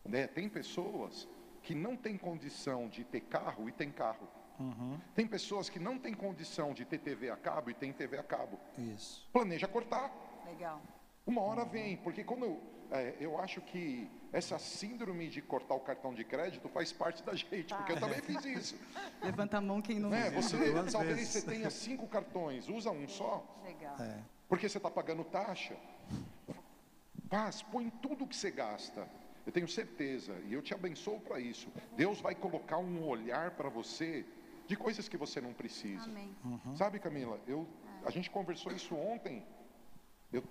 S2: Né? Tem pessoas que não têm condição de ter carro e tem carro.
S5: Uhum,
S2: Tem pessoas que não têm condição de ter TV a cabo e tem TV a cabo.
S5: isso.
S2: Planeja cortar.
S1: Legal.
S2: Uma hora vem, porque quando eu, é, eu acho que essa síndrome de cortar o cartão de crédito faz parte da gente, porque eu também fiz isso. [laughs]
S1: Levanta a mão quem não fez.
S2: Você, talvez
S5: vezes.
S2: você tenha cinco cartões, usa um só,
S1: Legal.
S5: É.
S2: porque você está pagando taxa. Paz, põe tudo que você gasta. Eu tenho certeza, e eu te abençoo para isso. Deus vai colocar um olhar para você de coisas que você não precisa.
S1: Amém.
S2: Sabe, Camila, eu, a gente conversou isso ontem. Eu,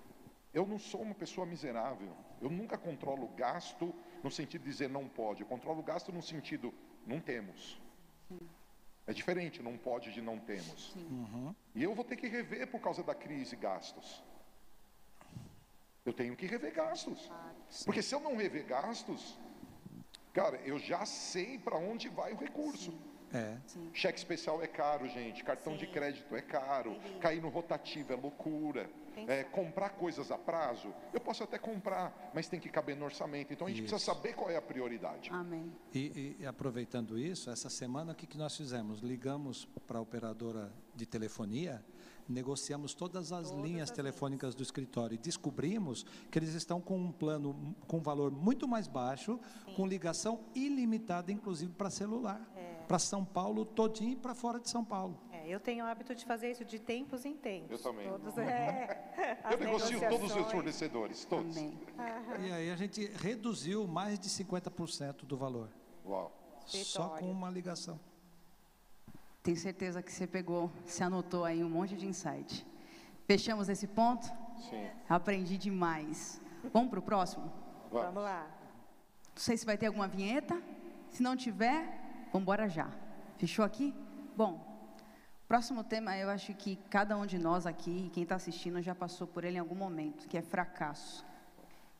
S2: eu não sou uma pessoa miserável. Eu nunca controlo gasto no sentido de dizer não pode. Eu controlo gasto no sentido não temos. É diferente, não pode de não temos.
S5: Uhum.
S2: E eu vou ter que rever por causa da crise gastos. Eu tenho que rever gastos. Porque se eu não rever gastos, cara, eu já sei para onde vai o recurso.
S5: É.
S2: Cheque especial é caro, gente. Cartão de
S6: Sim.
S2: crédito é caro. Cair no rotativo é loucura. É, comprar coisas a prazo, eu posso até comprar, mas tem que caber no orçamento. Então a gente precisa
S5: Isso.
S2: saber qual é a prioridade.
S1: Amém.
S5: E, e- aproveitando isso, essa semana o que, que nós fizemos? Ligamos para a operadora de telefonia, negociamos todas as linhas telefônicas do escritório e descobrimos que eles estão com um plano com um valor muito mais baixo, com ligação ilimitada, inclusive para celular, para São Paulo todinho e para fora de São Paulo.
S6: É, eu tenho o hábito de fazer isso de tempos em tempos.
S2: Eu também.
S6: Todos, é, [laughs]
S2: Eu negocio todos os fornecedores, todos.
S1: Amém.
S5: E aí a gente reduziu mais de 50% do valor,
S2: Uau.
S5: só com uma ligação.
S1: Tenho certeza que você pegou, se anotou aí um monte de insight. Fechamos esse ponto?
S2: Sim.
S1: Aprendi demais. Vamos para o próximo?
S6: Vamos lá.
S1: Não sei se vai ter alguma vinheta. Se não tiver, vamos embora já. Fechou aqui? Bom, próximo tema eu acho que cada um de nós aqui, quem está assistindo, já passou por ele em algum momento, que é fracasso.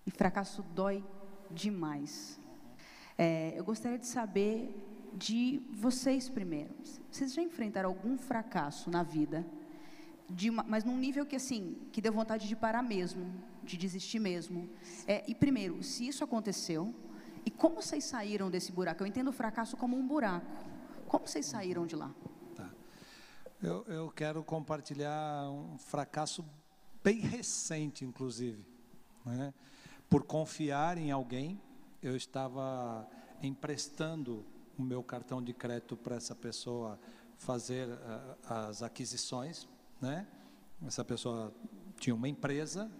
S1: E fracasso dói demais. É, eu gostaria de saber de vocês primeiro. Vocês já enfrentaram algum fracasso na vida? uma- mas num nível que assim, que deu vontade de parar mesmo, de desistir mesmo. É, e primeiro, se isso aconteceu, e como vocês saíram desse buraco? Eu entendo o fracasso como um buraco. Como vocês saíram de lá?
S5: Eu, eu quero compartilhar um fracasso bem recente, inclusive. né? Por confiar em alguém, eu estava emprestando o meu cartão de crédito para essa pessoa fazer ah, as aquisições. Né? Essa pessoa tinha uma empresa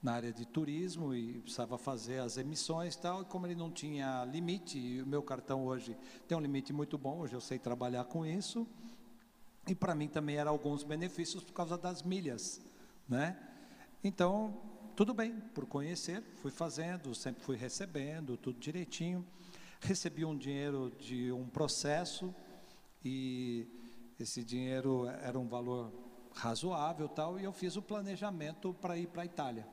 S5: na área de turismo e precisava fazer as emissões e tal, e como ele não tinha limite, e o meu cartão hoje tem um limite muito bom, hoje eu sei trabalhar com isso, e para mim também eram alguns benefícios por causa das milhas, né? Então, tudo bem, por conhecer, fui fazendo, sempre fui recebendo, tudo direitinho. Recebi um dinheiro de um processo e esse dinheiro era um valor razoável tal, e eu fiz o planejamento para ir para a Itália.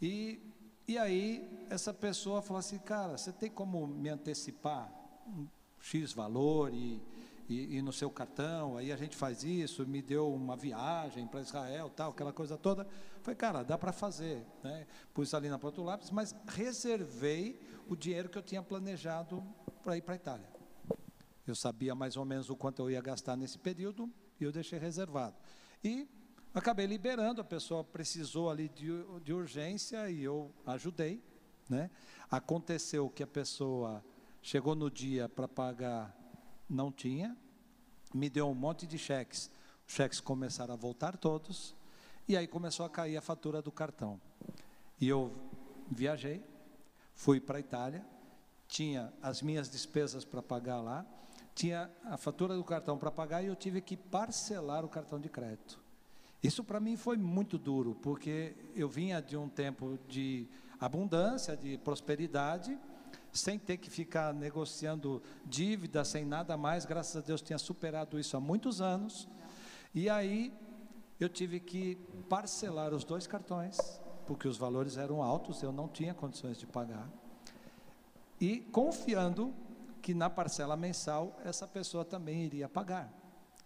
S5: E, e aí, essa pessoa falou assim: cara, você tem como me antecipar um X valor e, e, e no seu cartão? Aí a gente faz isso. Me deu uma viagem para Israel, tal, aquela coisa toda. Falei, cara, dá para fazer. Né? Pus ali na ponta do lápis, mas reservei o dinheiro que eu tinha planejado para ir para a Itália. Eu sabia mais ou menos o quanto eu ia gastar nesse período e eu deixei reservado. E acabei liberando, a pessoa precisou ali de, de urgência e eu ajudei. Né? Aconteceu que a pessoa chegou no dia para pagar, não tinha, me deu um monte de cheques. Os cheques começaram a voltar todos, e aí começou a cair a fatura do cartão. E eu viajei, fui para a Itália, tinha as minhas despesas para pagar lá, tinha a fatura do cartão para pagar e eu tive que parcelar o cartão de crédito. Isso para mim foi muito duro, porque eu vinha de um tempo de abundância, de prosperidade, sem ter que ficar negociando dívida, sem nada mais, graças a Deus tinha superado isso há muitos anos. E aí eu tive que parcelar os dois cartões, porque os valores eram altos, eu não tinha condições de pagar. E confiando que na parcela mensal essa pessoa também iria pagar.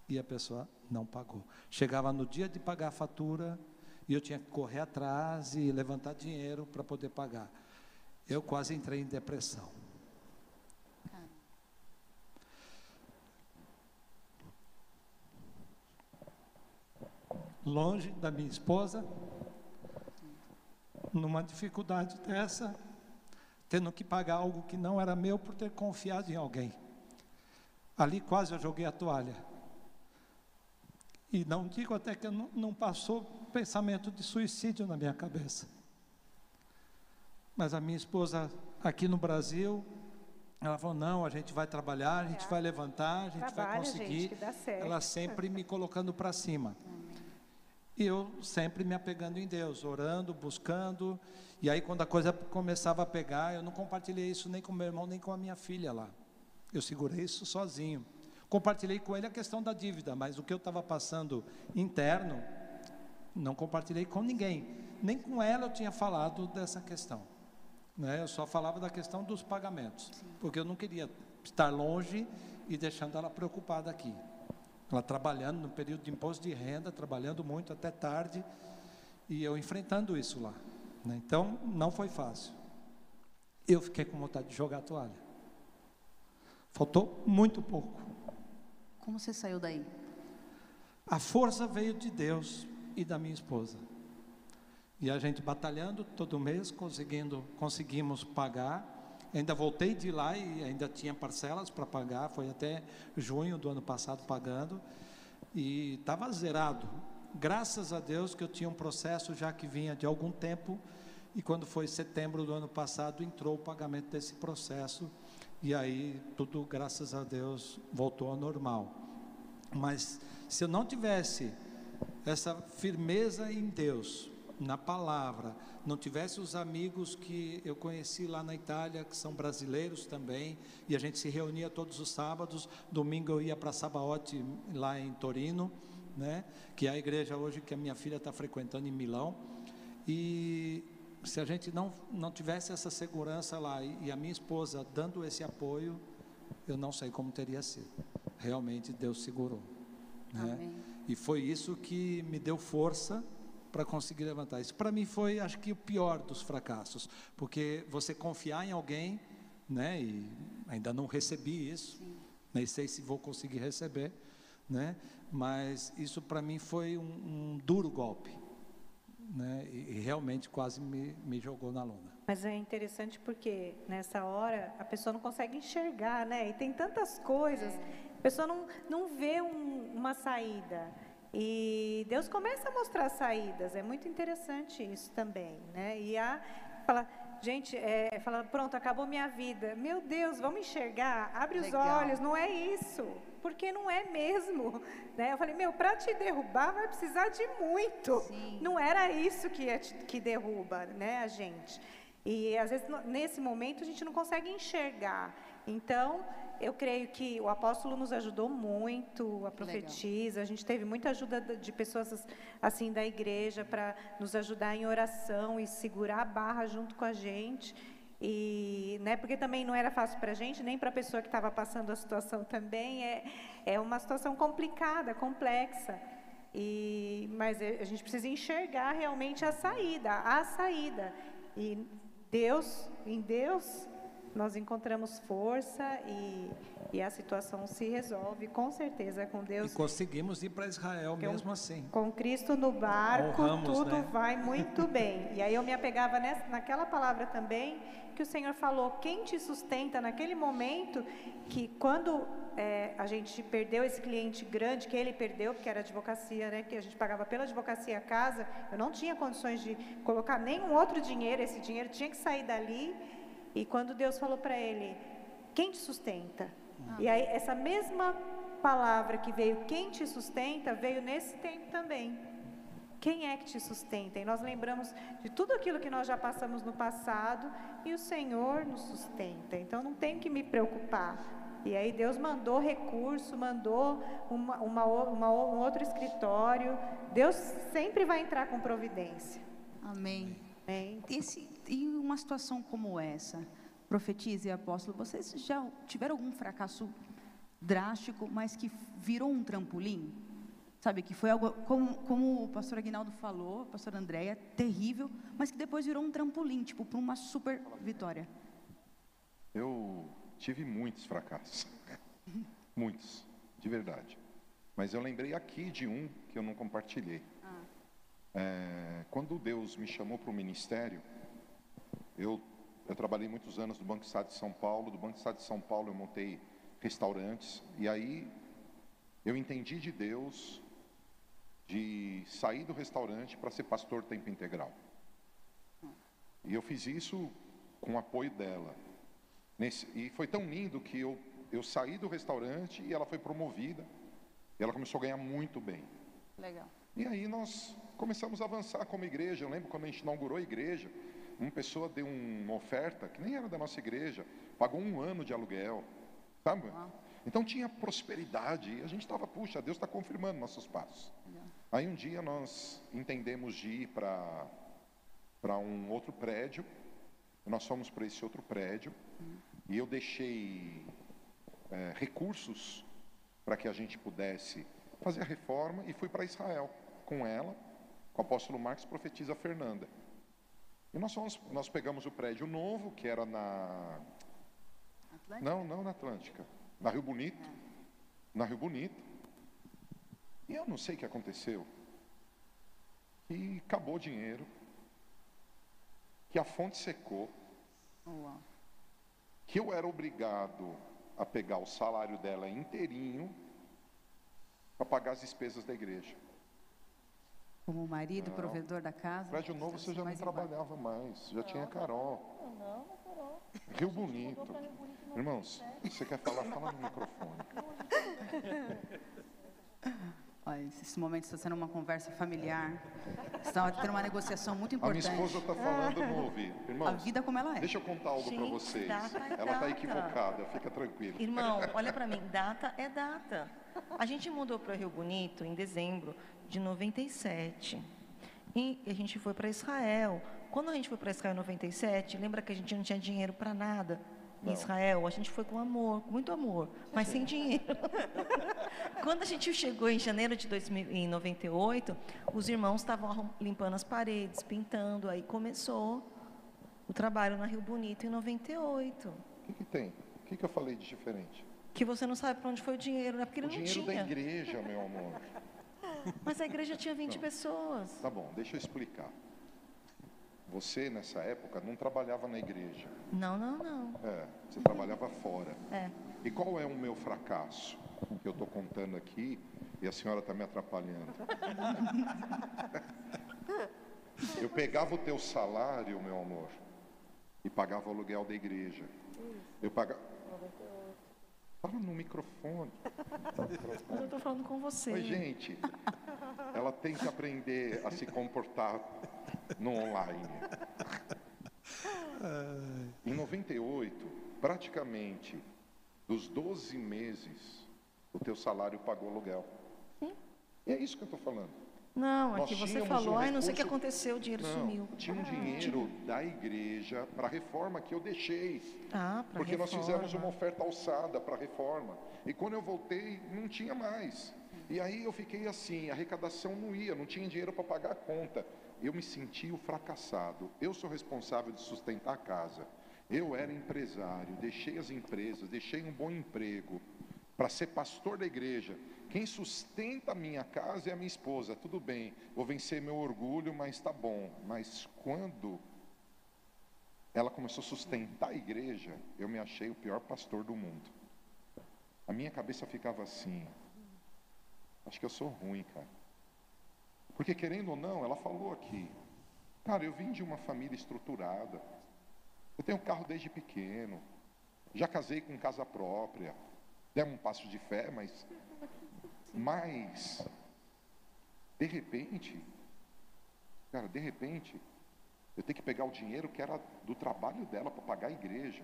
S5: E a pessoa não pagou. Chegava no dia de pagar a fatura e eu tinha que correr atrás e levantar dinheiro para poder pagar. Eu quase entrei em depressão. Longe da minha esposa, numa dificuldade dessa, tendo que pagar algo que não era meu por ter confiado em alguém. Ali quase eu joguei a toalha. E não digo até que não, passou pensamento de suicídio na minha cabeça. Mas a minha esposa aqui no Brasil, ela falou: não, a gente vai trabalhar, a gente
S6: É.
S5: vai levantar, a gente
S6: Trabalha,
S5: vai conseguir.
S6: gente.
S5: Ela sempre me colocando para cima. E eu sempre me apegando em Deus, orando, buscando. E aí, quando a coisa começava a pegar, eu não compartilhei isso nem com meu irmão, nem com a minha filha lá. Eu segurei isso sozinho. Compartilhei com ele a questão da dívida, mas o que eu estava passando interno, não compartilhei com ninguém. Nem com ela eu tinha falado dessa questão. Né? Eu só falava da questão dos pagamentos, porque eu não queria estar longe e deixando ela preocupada aqui. Ela trabalhando no período de imposto de renda, trabalhando muito até tarde, e eu enfrentando isso lá. né? Então, não foi fácil. Eu fiquei com vontade de jogar a toalha. Faltou muito pouco.
S1: Como você saiu daí?
S5: A força veio de Deus e da minha esposa. E a gente batalhando todo mês, conseguindo, conseguimos pagar. Ainda voltei de lá e ainda tinha parcelas para pagar. Foi até junho do ano passado pagando. E estava zerado. Graças a Deus que eu tinha um processo já que vinha de algum tempo. E quando foi setembro do ano passado, entrou o pagamento desse processo. E aí tudo, graças a Deus, voltou ao normal. Mas se eu não tivesse essa firmeza em Deus, na palavra, não tivesse os amigos que eu conheci lá na Itália, que são brasileiros também, e a gente se reunia todos os sábados, domingo eu ia para Sabaote, lá em Torino, né, que é a igreja hoje que a minha filha está frequentando em Milão, e se a gente não, não tivesse essa segurança lá, e, e a minha esposa dando esse apoio, eu não sei como teria sido. Realmente Deus segurou. Né? E foi isso que me deu força para conseguir levantar. Isso para mim foi, acho que, o pior dos fracassos, porque você confiar em alguém, né? E ainda não recebi isso, nem sei se vou conseguir receber, né? Mas isso para mim foi um, um duro golpe, né? E, e realmente quase me, me jogou na lona.
S6: Mas é interessante porque nessa hora a pessoa não consegue enxergar, né? E tem tantas coisas, a pessoa não, não vê um- uma saída. E Deus começa a mostrar saídas, é muito interessante isso também, né? E a fala, gente, é, fala, pronto, acabou minha vida. Meu Deus, vamos enxergar, abre os
S1: Legal.
S6: olhos, não é isso, porque não é mesmo. [laughs] Né? Eu falei, meu, para te derrubar vai precisar de muito.
S1: Sim.
S6: Não era isso que, é que derruba né, a gente. E às vezes nesse momento a gente não consegue enxergar. Então, eu creio que o apóstolo nos ajudou muito, a profetisa, a gente teve muita ajuda da- de pessoas assim da igreja para nos ajudar em oração e segurar a barra junto com a gente. E, né, porque também não era fácil para a gente, nem para a pessoa que estava passando a situação também. É, é uma situação complicada, complexa. E, mas é- a gente precisa enxergar realmente a saída, a saída. E Deus, em Deus, nós encontramos força e, e a situação se resolve, com certeza, com
S5: E
S6: Deus.
S5: conseguimos ir para Israel
S6: Que é
S5: mesmo assim.
S6: Com Cristo no barco,
S5: Honramos,
S6: tudo
S5: né?
S6: vai [laughs] muito bem. E aí eu me apegava nessa, naquela palavra também, que o Senhor falou, quem te sustenta naquele momento, que quando é, a gente perdeu esse cliente grande, que ele perdeu, porque era advocacia, né, que a gente pagava pela advocacia a casa, eu não tinha condições de colocar nenhum outro dinheiro, esse dinheiro tinha que sair dali. E quando Deus falou para ele, quem te sustenta? E aí essa mesma palavra que veio, quem te sustenta, veio nesse tempo também. Quem é que te sustenta? E nós lembramos de tudo aquilo que nós já passamos no passado e o Senhor nos sustenta. Então não tenho que me preocupar. E aí Deus mandou recurso, mandou uma, uma uma um outro escritório. Deus sempre vai entrar com providência.
S1: Amém.
S6: Amém?
S1: Esse, em uma situação como essa, profetiza e apóstolo, vocês já tiveram algum fracasso drástico, mas que virou um trampolim? Sabe, que foi algo, como, como o pastor Aguinaldo falou, a pastora Andréia, terrível, mas que depois virou um trampolim, tipo, para uma super vitória.
S2: Eu tive muitos fracassos. [laughs] Muitos, de verdade. Mas eu lembrei aqui de um que eu não compartilhei.
S1: Ah.
S2: É, quando Deus me chamou para o ministério, eu, eu trabalhei muitos anos no Banco Estado de São Paulo. Do Banco Estado de São Paulo eu montei restaurantes. E aí eu entendi de Deus de sair do restaurante para ser pastor tempo integral. E eu fiz isso com o apoio dela. Nesse, e foi tão lindo que eu, eu saí do restaurante e ela foi promovida. E ela começou a ganhar muito bem.
S1: Legal.
S2: E aí nós começamos a avançar como igreja. Eu lembro quando a gente inaugurou a igreja, uma pessoa deu uma oferta que nem era da nossa igreja, pagou um ano de aluguel, sabe? Então tinha prosperidade e a gente estava, puxa, Deus está confirmando nossos passos. Aí um dia nós entendemos de ir para para um outro prédio. Nós fomos para esse outro prédio e eu deixei é, recursos para que a gente pudesse fazer a reforma e fui para Israel com ela, com o apóstolo Marcos profetiza Fernanda. E nós, fomos, nós pegamos o prédio novo, que era na. Atlântica? Não, não na Atlântica. Na Rio Bonito. É. Na Rio Bonito. E eu não sei o que aconteceu. E acabou o dinheiro que a fonte secou, que eu era obrigado a pegar o salário dela inteirinho para pagar as despesas da igreja.
S1: Como marido, não. provedor da casa?
S2: Prédio novo você já não trabalhava mais, já não, tinha Carol. Não, não, Carol. Rio Bonito. Irmãos, você quer falar? Fala no microfone. [laughs]
S1: Olha, esse momento está sendo uma conversa familiar. Está tendo uma negociação muito importante.
S2: A minha esposa está falando no ouvido. Irmãos,
S1: a vida como ela é.
S2: Deixa eu contar algo para vocês.
S3: Data é
S2: ela está equivocada, fica tranquila.
S3: Irmão, olha para mim, data é data. A gente mudou para Rio Bonito em dezembro de 97. E a gente foi para Israel. Quando a gente foi para Israel em 97, lembra que a gente não tinha dinheiro para nada? em Israel, a gente foi com amor, com muito amor, mas sem dinheiro. [laughs] Quando a gente chegou em janeiro de 1998, os irmãos estavam limpando as paredes, pintando, aí começou o trabalho na Rio Bonito em 98. O
S2: que, que tem? O que, que eu falei de diferente?
S3: Que você não sabe para onde foi o dinheiro, né? Porque ele
S2: o
S3: não
S2: dinheiro
S3: tinha.
S2: da igreja, meu amor. [laughs]
S3: Mas a igreja tinha 20 não. pessoas.
S2: Tá bom, deixa eu explicar. Você, nessa época, não trabalhava na igreja.
S3: Não, não, não.
S2: É, você trabalhava fora.
S3: É.
S2: E qual é o meu fracasso? Que eu estou contando aqui e a senhora está me atrapalhando. [laughs] eu pegava o teu salário, meu amor, e pagava o aluguel da igreja. Eu pagava. Fala no microfone.
S3: Mas eu estou falando com você.
S2: Oi, gente. Ela tem que aprender a se comportar no online. Em 98, praticamente dos 12 meses, o teu salário pagou aluguel. Sim. E é isso que eu estou falando.
S3: Não, aqui você falou, um ai, não sei o que aconteceu, o dinheiro
S2: não,
S3: sumiu.
S2: Tinha um dinheiro da igreja para a reforma que eu deixei.
S3: Ah, para
S2: Porque
S3: reforma.
S2: nós fizemos uma oferta alçada para a reforma. E quando eu voltei, não tinha mais. E aí eu fiquei assim, a arrecadação não ia, não tinha dinheiro para pagar a conta. Eu me senti o fracassado. Eu sou responsável de sustentar a casa. Eu era empresário, deixei as empresas, deixei um bom emprego para ser pastor da igreja. Quem sustenta a minha casa é a minha esposa. Tudo bem, vou vencer meu orgulho, mas está bom. Mas quando ela começou a sustentar a igreja, eu me achei o pior pastor do mundo. A minha cabeça ficava assim: acho que eu sou ruim, cara. Porque querendo ou não, ela falou aqui, cara, eu vim de uma família estruturada. Eu tenho carro desde pequeno. Já casei com casa própria. Demos um passo de fé, mas mas, de repente, cara, de repente, eu tenho que pegar o dinheiro que era do trabalho dela para pagar a igreja.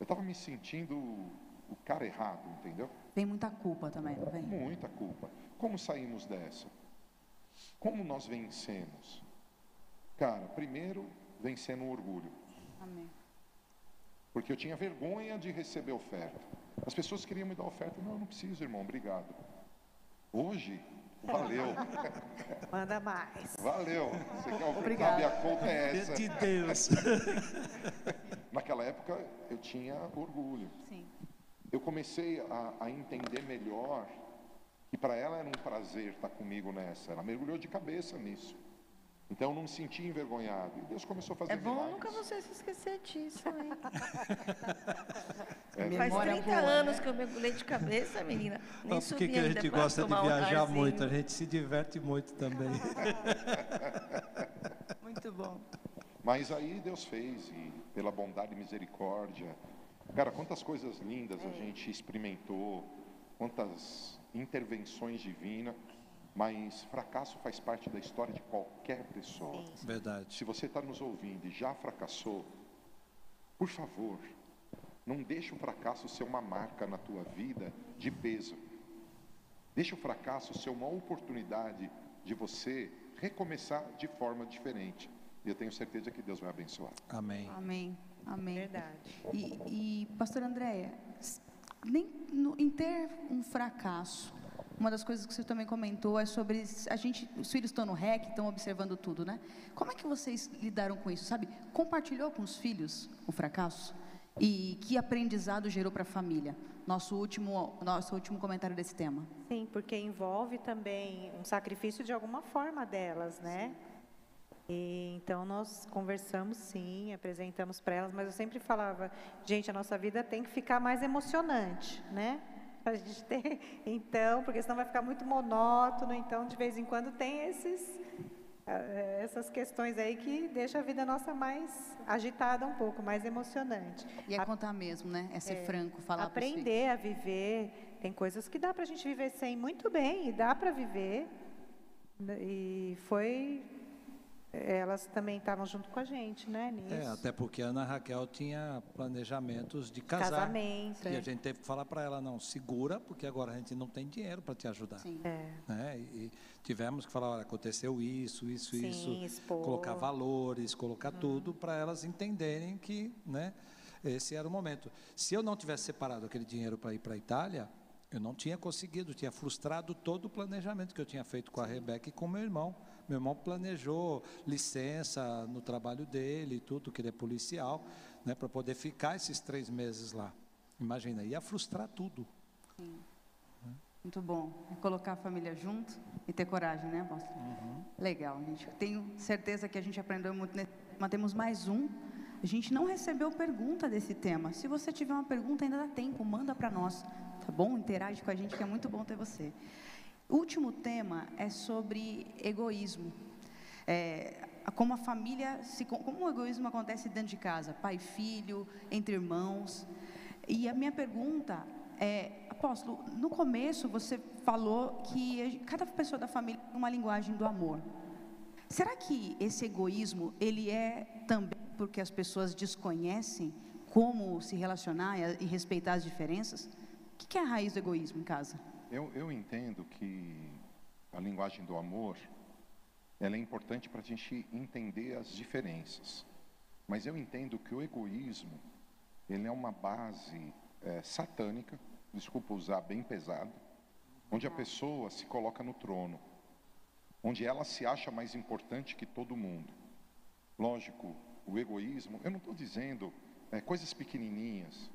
S2: Eu estava me sentindo o cara errado, entendeu?
S1: Tem muita culpa também, não vem?
S2: Muita culpa. Como saímos dessa? Como nós vencemos? Cara, primeiro, vencendo o orgulho.
S1: Amém.
S2: Porque eu tinha vergonha de receber oferta. As pessoas queriam me dar oferta. Não, não preciso, irmão, obrigado. Hoje, valeu. [laughs]
S6: Manda mais.
S2: Valeu. Você quer
S1: obrigado.
S2: Sabe, a conta é essa.
S5: De Deus. [laughs]
S2: Naquela época, eu tinha orgulho.
S1: Sim.
S2: Eu comecei a, a entender melhor E para ela era um prazer estar comigo nessa. Ela mergulhou de cabeça nisso. Então eu não me senti envergonhado. E Deus começou a fazer
S3: É bom
S2: milagres.
S3: nunca você se esquecer disso, hein? [laughs]
S2: É,
S3: Faz
S1: Memória
S3: 30
S1: boa, né?
S3: anos que eu mergulhei de cabeça, menina. Nem
S5: Por que, a gente gosta de
S3: um
S5: viajar
S3: arzinho.
S5: muito? A gente se diverte muito também. [laughs]
S3: Muito bom.
S2: Mas aí Deus fez, e pela bondade e misericórdia. Cara, quantas coisas lindas a gente experimentou, quantas intervenções divinas, mas fracasso faz parte da história de qualquer pessoa.
S5: Verdade.
S2: Se você está nos ouvindo e já fracassou, por favor, não deixe o fracasso ser uma marca na tua vida de peso. Deixe o fracasso ser uma oportunidade de você recomeçar de forma diferente. E eu tenho certeza que Deus vai abençoar.
S5: Amém.
S1: Amém. Amém.
S6: Verdade.
S1: E, e pastor Andréia, nem no- em ter um fracasso, uma das coisas que você também comentou é sobre a gente, os filhos estão no REC, estão observando tudo, né? Como é que vocês lidaram com isso, sabe? Compartilhou com os filhos o fracasso? E que aprendizado gerou para a família? Nosso último, nosso último comentário desse tema.
S6: Sim, porque envolve também um sacrifício de alguma forma delas, né? E, então nós conversamos sim, apresentamos para elas, mas eu sempre falava, gente, a nossa vida tem que ficar mais emocionante, né? [laughs] A gente ter, então, porque senão vai ficar muito monótono, então de vez em quando tem esses eh, essas questões aí que deixa a vida nossa mais agitada um pouco, mais emocionante.
S1: E é contar mesmo, né? É ser franco, falar.
S6: Aprender a viver. Tem coisas que dá para a gente viver sem muito bem, e dá para viver. E foi. Elas também estavam junto com a gente, né? Nisso.
S5: É, até porque a Ana Raquel tinha planejamentos de casar.
S6: Casamento.
S5: E a gente teve que falar para ela, não, segura, porque agora a gente não tem dinheiro para te ajudar.
S1: Sim.
S6: É,
S5: Né? E, tivemos que falar, olha, aconteceu isso, isso,
S6: Sim,
S5: isso.
S6: expor.
S5: Colocar valores, colocar tudo para elas entenderem que né, esse era o momento. Se eu não tivesse separado aquele dinheiro para ir para a Itália, eu não tinha conseguido, tinha frustrado todo o planejamento que eu tinha feito com a Rebeca e com meu irmão. Meu irmão planejou licença no trabalho dele, e tudo, que ele é policial, né, para poder ficar esses três meses lá. Imagina, ia frustrar tudo.
S1: Muito bom. É colocar a família junto e ter coragem, né, apóstolo? Legal, gente. Tenho certeza que a gente aprendeu muito nesse tema. Temos mais um. A gente não recebeu pergunta desse tema. Se você tiver uma pergunta, ainda dá tempo, manda para nós, tá bom? Interage com a gente, que é muito bom ter você. O último tema é sobre egoísmo. É, como a família, se, como o egoísmo acontece dentro de casa, pai filho, entre irmãos. E a minha pergunta é, apóstolo, no começo você falou que cada pessoa da família tem uma linguagem do amor. Será que esse egoísmo, ele é também porque as pessoas desconhecem como se relacionar e, respeitar as diferenças? O que é a raiz do egoísmo em casa?
S2: Eu, eu entendo que a linguagem do amor ela é importante para a gente entender as diferenças. Mas eu entendo que o egoísmo ele é uma base é, satânica, desculpa usar bem pesado, onde a pessoa se coloca no trono, onde ela se acha mais importante que todo mundo. Lógico, o egoísmo, eu não estou dizendo é, coisas pequenininhas,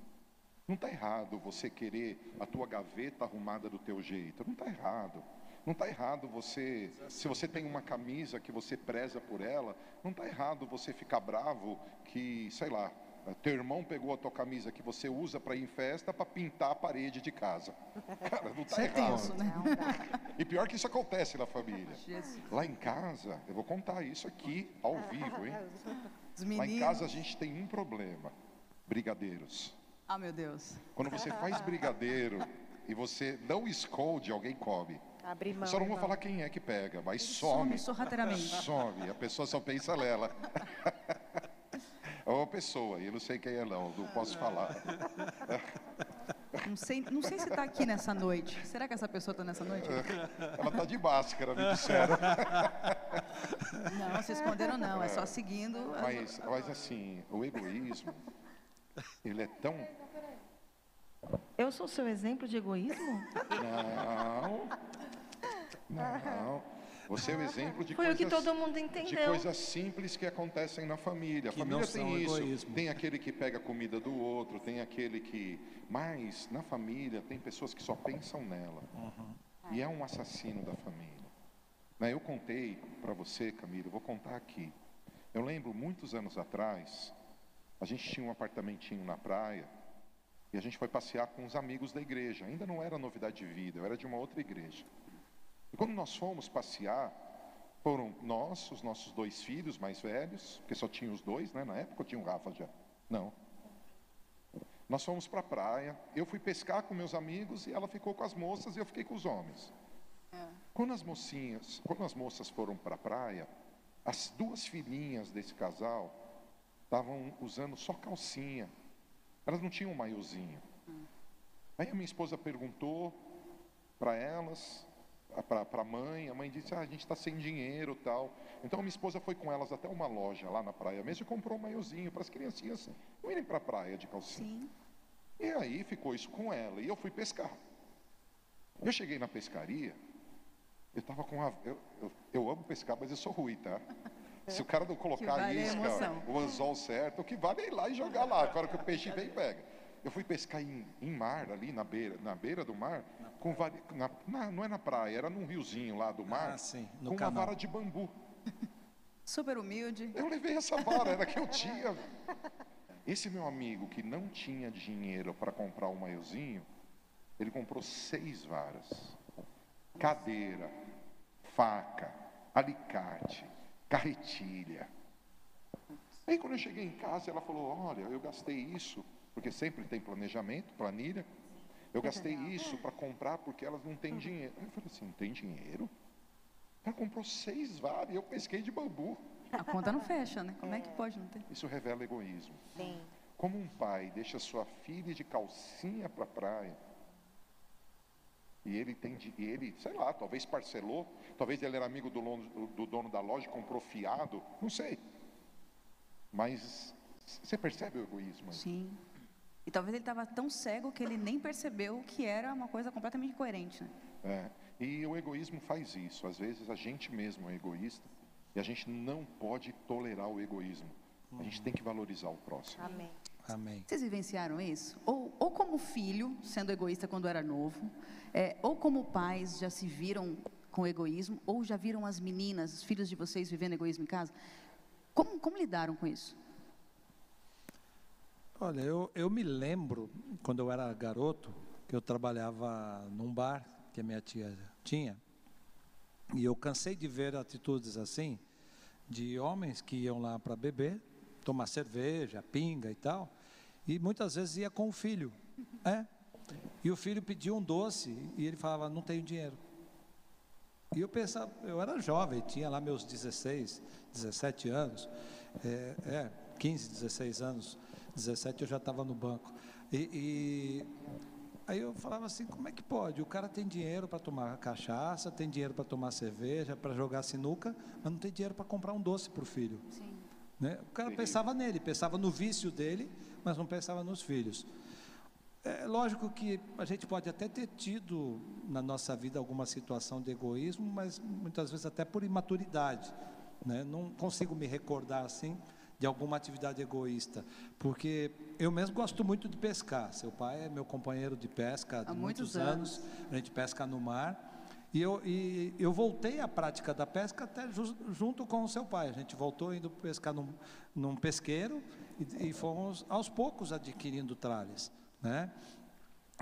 S2: não está errado você querer a tua gaveta arrumada do teu jeito. Não está errado. Não está errado você, se você tem uma camisa que você preza por ela, não está errado você ficar bravo que, sei lá, teu irmão pegou a tua camisa que você usa para ir em festa para pintar a parede de casa. Cara, não está
S1: é
S2: errado.
S1: tenso, né?
S2: E pior que isso acontece na família. Lá em casa, eu vou contar isso aqui ao vivo, hein? [laughs] Lá em casa a gente tem um problema: brigadeiros.
S1: Ah, meu Deus.
S2: Quando você faz brigadeiro e você não esconde, alguém come.
S6: Mão.
S2: Só não vou
S6: irmão.
S2: falar quem é que pega, mas
S1: Some
S2: some.
S1: sorrateiramente. [laughs]
S2: Some. A pessoa só pensa nela. [laughs] É uma pessoa, e eu não sei quem é não, não posso falar.
S1: Não sei, não sei se está aqui nessa noite. Será que essa pessoa está nessa noite? [laughs]
S2: Ela tá de máscara, me disseram.
S1: Não, se esconderam não. É só seguindo. as-
S2: Mas, mas assim, o egoísmo, ele é tão...
S3: Eu sou seu exemplo de egoísmo?
S2: Não, não. Você é o exemplo de
S3: Foi o
S2: coisas...
S3: que todo mundo
S2: de
S3: entendeu.
S2: coisas simples que acontecem na família. A
S5: Que
S2: família
S5: não
S2: tem
S5: são
S2: isso.
S5: egoísmo.
S2: Tem aquele que pega a comida do outro, tem aquele que. Mas na família tem pessoas que só pensam nela. e é um assassino da família. Né, Eu contei para você, Camila, eu vou contar aqui. Eu lembro muitos anos atrás, a gente tinha um apartamentinho na praia e a gente foi passear com os amigos da igreja. Ainda não era novidade de vida, eu era de uma outra igreja. E quando nós fomos passear, foram nós, os nossos dois filhos mais velhos, porque só tinha os dois, né? Na época tinha o Rafa já. Não. Nós fomos para a praia, eu fui pescar com meus amigos e ela ficou com as moças e eu fiquei com os homens. Quando as mocinhas, quando as moças foram para a praia, as duas filhinhas desse casal estavam usando só calcinha. Elas não tinham um maiozinho. Aí a minha esposa perguntou para elas, para a mãe, a mãe disse, ah, a gente está sem dinheiro tal. Então a minha esposa foi com elas até uma loja lá na praia mesmo e comprou um maiozinho para as criancinhas não irem para a praia de calcinha.
S1: Sim.
S2: E aí ficou isso com ela e eu fui pescar. Eu cheguei na pescaria, eu estava com a. Eu, eu, eu amo pescar, mas eu sou ruim, tá? Se o cara não colocar
S1: vale
S2: isca, o anzol certo, o que vale é ir lá e jogar lá. Agora que o peixe vem, pega. Eu fui pescar em, em mar, ali na beira, na beira do mar, com vari- na, na- não é na praia, era num riozinho lá do mar,
S5: Ah, sim, no
S2: com uma
S5: canal.
S2: vara de bambu.
S1: Super humilde.
S2: Eu levei essa vara, era que eu [laughs] tinha. Esse meu amigo que não tinha dinheiro para comprar um maiozinho, ele comprou seis varas. Cadeira, faca, alicate, carretilha. Aí quando eu cheguei em casa, ela falou, olha, eu gastei isso, porque sempre tem planejamento, planilha. Eu gastei isso para comprar porque elas não têm dinheiro. Aí eu falei assim, não tem dinheiro? Ela comprou seis varas e eu pesquei de bambu.
S1: A conta não fecha, né? Como é que pode não ter?
S2: Isso revela egoísmo.
S6: Sim.
S2: Como um pai deixa sua filha de calcinha para a praia, e ele tem, de- e ele, sei lá, talvez parcelou, talvez ele era amigo do, lono- do dono da loja, comprou fiado, não sei. Mas você percebe o egoísmo? aí?
S1: Sim. E talvez ele estava tão cego que ele nem percebeu que era uma coisa completamente incoerente, né?
S2: É. E o egoísmo faz isso. Às vezes a gente mesmo é egoísta e a gente não pode tolerar o egoísmo. A gente tem que valorizar o próximo.
S6: Amém.
S5: Amém.
S1: Vocês vivenciaram isso? Ou, ou como filho, sendo egoísta quando era novo, é, ou como pais já se viram com egoísmo, ou já viram as meninas, os filhos de vocês vivendo egoísmo em casa? Como, como lidaram com isso?
S5: Olha, eu, eu me lembro, quando eu era garoto, que eu trabalhava num bar que a minha tia tinha, e eu cansei de ver atitudes assim, de homens que iam lá para beber, tomar cerveja, pinga e tal, e muitas vezes ia com o filho, é, e o filho pedia um doce, e ele falava, não tenho dinheiro. E eu pensava, eu era jovem, tinha lá meus 16, 17 anos, é, é 15, 16 anos, 17 eu já estava no banco. E, e aí eu falava assim, como é que pode? O cara tem dinheiro para tomar cachaça, tem dinheiro para tomar cerveja, para jogar sinuca, mas não tem dinheiro para comprar um doce para o filho. Né? O cara pensava nele, pensava no vício dele, mas não pensava nos filhos. É lógico que a gente pode até ter tido na nossa vida alguma situação de egoísmo, mas muitas vezes até por imaturidade. Né? Não consigo me recordar assim de alguma atividade egoísta, porque eu mesmo gosto muito de pescar. Seu pai é meu companheiro de pesca há,
S1: muitos
S5: muitos anos. A gente pesca no mar. E eu, e eu voltei à prática da pesca até ju- junto com o seu pai. A gente voltou indo pescar num, num pesqueiro e, e fomos aos poucos adquirindo tralhas, né?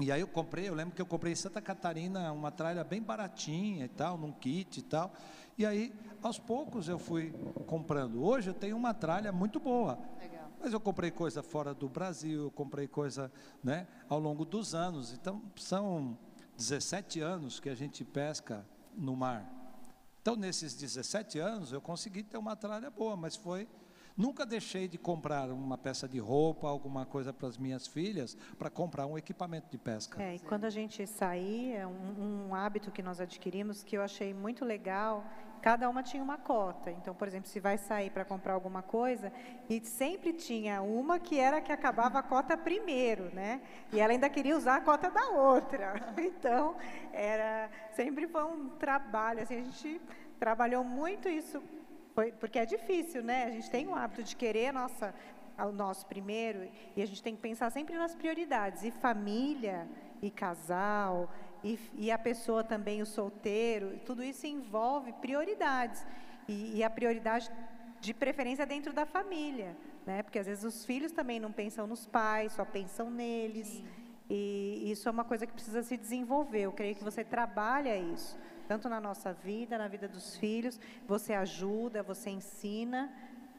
S5: E aí eu comprei, eu lembro que eu comprei em Santa Catarina uma tralha bem baratinha e tal, num kit e tal. E aí, aos poucos eu fui comprando. Hoje eu tenho uma tralha muito boa.
S1: Legal.
S5: Mas eu comprei coisa fora do Brasil, eu comprei coisa né, ao longo dos anos. Então, são 17 anos que a gente pesca no mar. Então, nesses 17 anos, eu consegui ter uma tralha boa, mas foi. Nunca deixei de comprar uma peça de roupa, alguma coisa para as minhas filhas, para comprar um equipamento de pesca.
S6: É, e quando a gente saía, é um, um hábito que nós adquirimos que eu achei muito legal, cada uma tinha uma cota. Então, por exemplo, se vai sair para comprar alguma coisa, e sempre tinha uma que era que acabava a cota primeiro, né? E ela ainda queria usar a cota da outra. [laughs] Então, era sempre foi um trabalho, assim, a gente trabalhou muito isso porque é difícil, né? A gente tem o hábito de querer, nossa, o nosso primeiro, e a gente tem que pensar sempre nas prioridades. E família, e casal, e, e a pessoa também, o solteiro, tudo isso envolve prioridades. E, e a prioridade de preferência dentro da família, né? Porque às vezes os filhos também não pensam nos pais, só pensam neles. Sim. E isso é uma coisa que precisa se desenvolver. Eu creio que você trabalha isso, tanto na nossa vida, na vida dos filhos. Você ajuda, você ensina,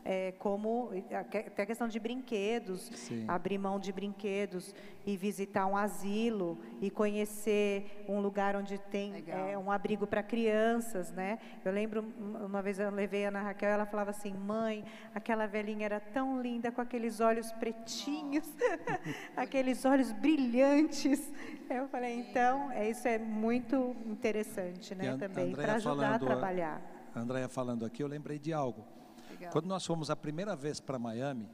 S6: é, como até a questão de brinquedos, Sim. abrir mão de brinquedos e visitar um asilo e conhecer um lugar onde tem é, um abrigo para crianças, né? Eu lembro uma vez eu levei a Ana Raquel, ela falava assim, mãe, aquela velhinha era tão linda com aqueles olhos pretinhos, [laughs] aqueles olhos brilhantes. Eu falei, então, é, isso é muito interessante, né? Também para ajudar a trabalhar.
S5: A Andréia falando aqui, eu lembrei de algo. Legal. Quando nós fomos a primeira vez para Miami,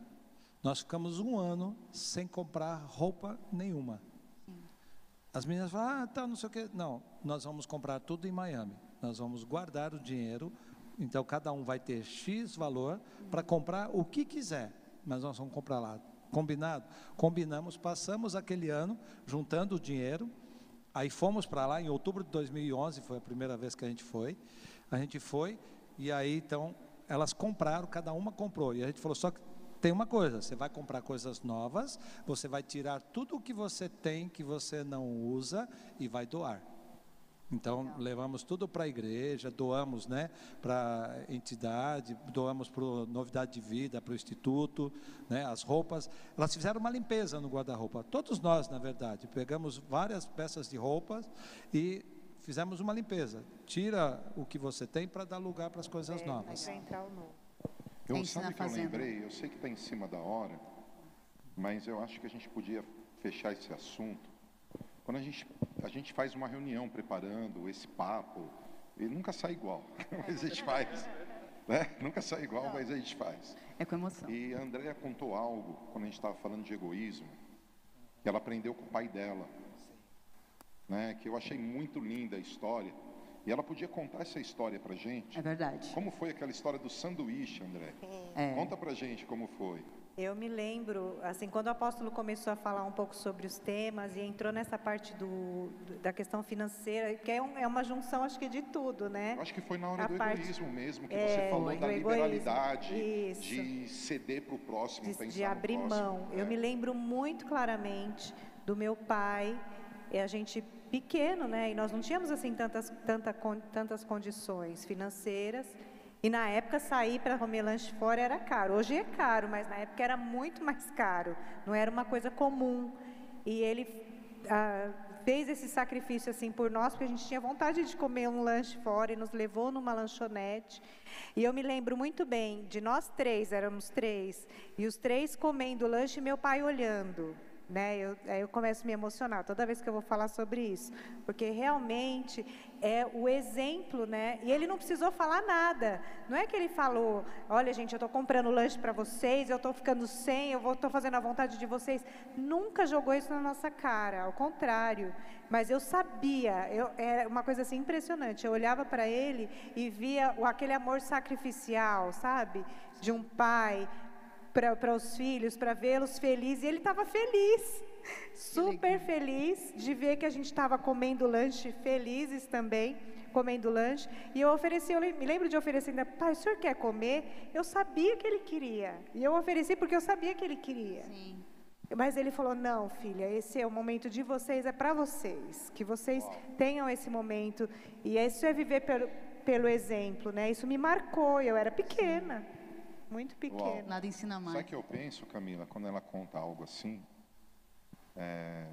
S5: nós ficamos um ano sem comprar roupa nenhuma. Sim. As meninas falam, ah, tá, não sei o quê. Não, nós vamos comprar tudo em Miami. Nós vamos guardar o dinheiro. Então, cada um vai ter X valor para comprar o que quiser. Mas nós vamos comprar lá. Combinado? Combinamos, passamos aquele ano juntando o dinheiro. Aí fomos para lá em outubro de 2011, foi a primeira vez que a gente foi. A gente foi e aí então elas compraram, cada uma comprou. E a gente falou, só que tem uma coisa, você vai comprar coisas novas, você vai tirar tudo o que você tem que você não usa e vai doar. Então Legal. levamos tudo para a igreja, doamos, né, para entidade, doamos para novidade de vida, para o instituto, né, as roupas. Elas fizeram uma limpeza no guarda-roupa. Todos nós, na verdade, pegamos várias peças de roupas e fizemos uma limpeza. Tira o que você tem para dar lugar para as coisas é, novas.
S6: entrar o novo.
S2: Eu sabe que eu lembrei, eu sei que está em cima da hora, mas eu acho que a gente podia fechar esse assunto. Quando a gente, a gente faz uma reunião preparando esse papo, ele nunca sai igual, [laughs] mas a gente faz. Né? Nunca sai igual, Não. mas a gente faz.
S1: É com emoção.
S2: E a Andrea contou algo, quando a gente estava falando de egoísmo, que ela aprendeu com o pai dela né, que eu achei muito linda a história. E ela podia contar essa história para gente.
S1: É verdade.
S2: Como foi aquela história do sanduíche, André?
S6: É.
S2: Conta para gente como foi.
S6: Eu me lembro, assim, quando o apóstolo começou a falar um pouco sobre os temas e entrou nessa parte do, da questão financeira, que é, um, é, uma junção, acho que de tudo, né?
S2: Acho que foi na hora a do parte, egoísmo mesmo, que é, você falou da liberalidade, isso, de ceder para o próximo,
S6: de, pensar de abrir mão. É. Eu me lembro muito claramente do meu pai, e a gente pequeno, né? E nós não tínhamos assim tantas, tanta, tantas condições financeiras. E na época sair para comer lanche fora era caro. Hoje é caro, mas na época era muito [laughs] mais caro. Não era uma coisa comum. E ele ah, fez esse sacrifício assim por nós, porque a gente tinha vontade de comer um lanche fora e nos levou numa lanchonete. E eu me lembro muito bem de nós três, éramos três, e os três comendo lanche e meu pai olhando né? Eu, eu começo a me emocionar toda vez que eu vou falar sobre isso, porque realmente é o exemplo, né? E ele não precisou falar nada. Não é que ele falou, olha gente, eu estou comprando lanche para vocês, eu estou ficando sem, eu estou fazendo a vontade de vocês. Nunca jogou isso na nossa cara, ao contrário. Mas eu sabia, eu, é uma coisa assim impressionante. Eu olhava para ele e via aquele amor sacrificial, sabe? De um pai para os filhos, para vê-los felizes, e ele estava feliz, super feliz de ver que a gente estava comendo lanche, felizes também, comendo lanche, e eu ofereci, eu me lembro de oferecer ainda, pai, o senhor quer comer? Eu sabia que ele queria, e eu ofereci porque eu sabia que ele queria. Sim. Mas ele falou: não, filha, esse é o momento de vocês, é para vocês, que vocês tenham esse momento. E isso é viver pelo, pelo exemplo, né? Isso me marcou, eu era pequena. Sim. Muito pequeno. Uau.
S1: Nada ensina mais.
S2: Sabe o que eu penso, Camila, quando ela conta algo assim? É,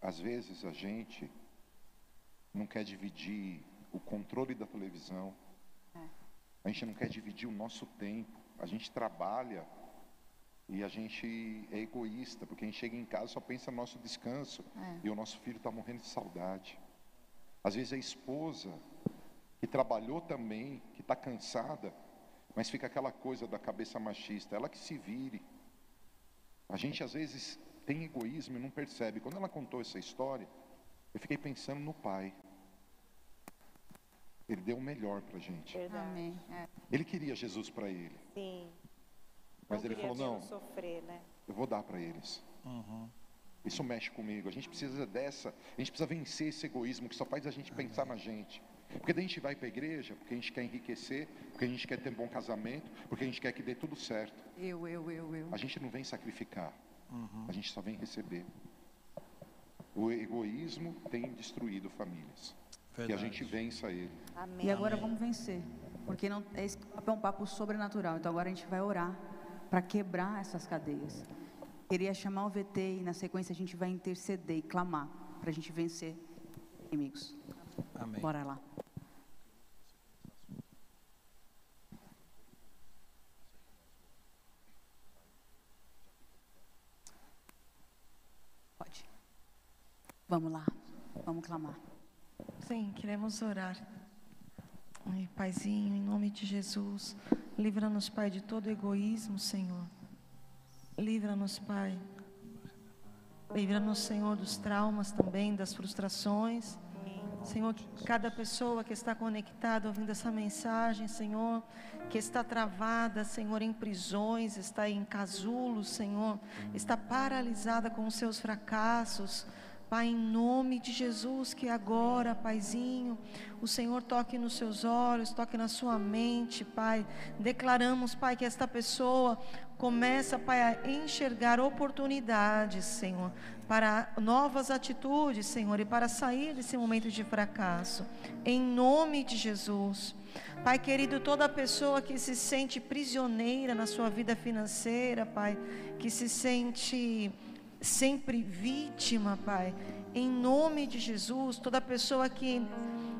S2: às vezes a gente não quer dividir o controle da televisão. É. A gente não quer dividir o nosso tempo. A gente trabalha e a gente é egoísta, porque a gente chega em casa só pensa no nosso descanso é. e o nosso filho está morrendo de saudade. Às vezes a esposa que trabalhou também, que está cansada, mas fica aquela coisa da cabeça machista, ela que se vire. A gente às vezes tem egoísmo e não percebe. Quando ela contou essa história, eu fiquei pensando no pai. Ele deu o melhor para a gente.
S6: Amém.
S2: É. Ele queria Jesus para ele.
S6: Sim.
S2: Mas ele
S6: queria
S2: falou, não.
S6: sofrer, né?
S2: Eu vou dar para eles.
S5: Uhum.
S2: Isso mexe comigo. A gente precisa dessa, a gente precisa vencer esse egoísmo que só faz a gente pensar na gente. Porque daí a gente vai para a igreja, porque a gente quer enriquecer, porque a gente quer ter um bom casamento, porque a gente quer que dê tudo certo.
S1: Eu, eu, eu, eu.
S2: A gente não vem sacrificar,
S5: Uhum.
S2: a gente só vem receber. O egoísmo tem destruído famílias. Que a
S5: Verdade.
S2: gente vença ele.
S6: Amém.
S1: E agora vamos vencer. Porque não, esse papo é um papo sobrenatural. Então agora a gente vai orar para quebrar essas cadeias. Queria chamar o VT e na sequência a gente vai interceder e clamar para a gente vencer inimigos.
S5: Amém.
S1: Bora lá. Pode. Vamos lá. Vamos clamar.
S3: Sim, queremos orar. Ai, Paizinho, em nome de Jesus, livra-nos, Pai, de todo egoísmo, Senhor. Livra-nos, Pai. Livra-nos, Senhor, dos traumas também, das frustrações. Senhor, cada pessoa que está conectada ouvindo essa mensagem, Senhor, que está travada, Senhor, em prisões, está em casulos, Senhor, está paralisada com os seus fracassos. Pai, em nome de Jesus, que agora, Paizinho, o Senhor toque nos seus olhos, toque na sua mente, Pai. Declaramos, Pai, que esta pessoa começa, Pai, a enxergar oportunidades, Senhor, para novas atitudes, Senhor, e para sair desse momento de fracasso. Em nome de Jesus. Pai querido, toda pessoa que se sente prisioneira na sua vida financeira, Pai, que se sente sempre vítima, Pai. Em nome de Jesus, toda pessoa que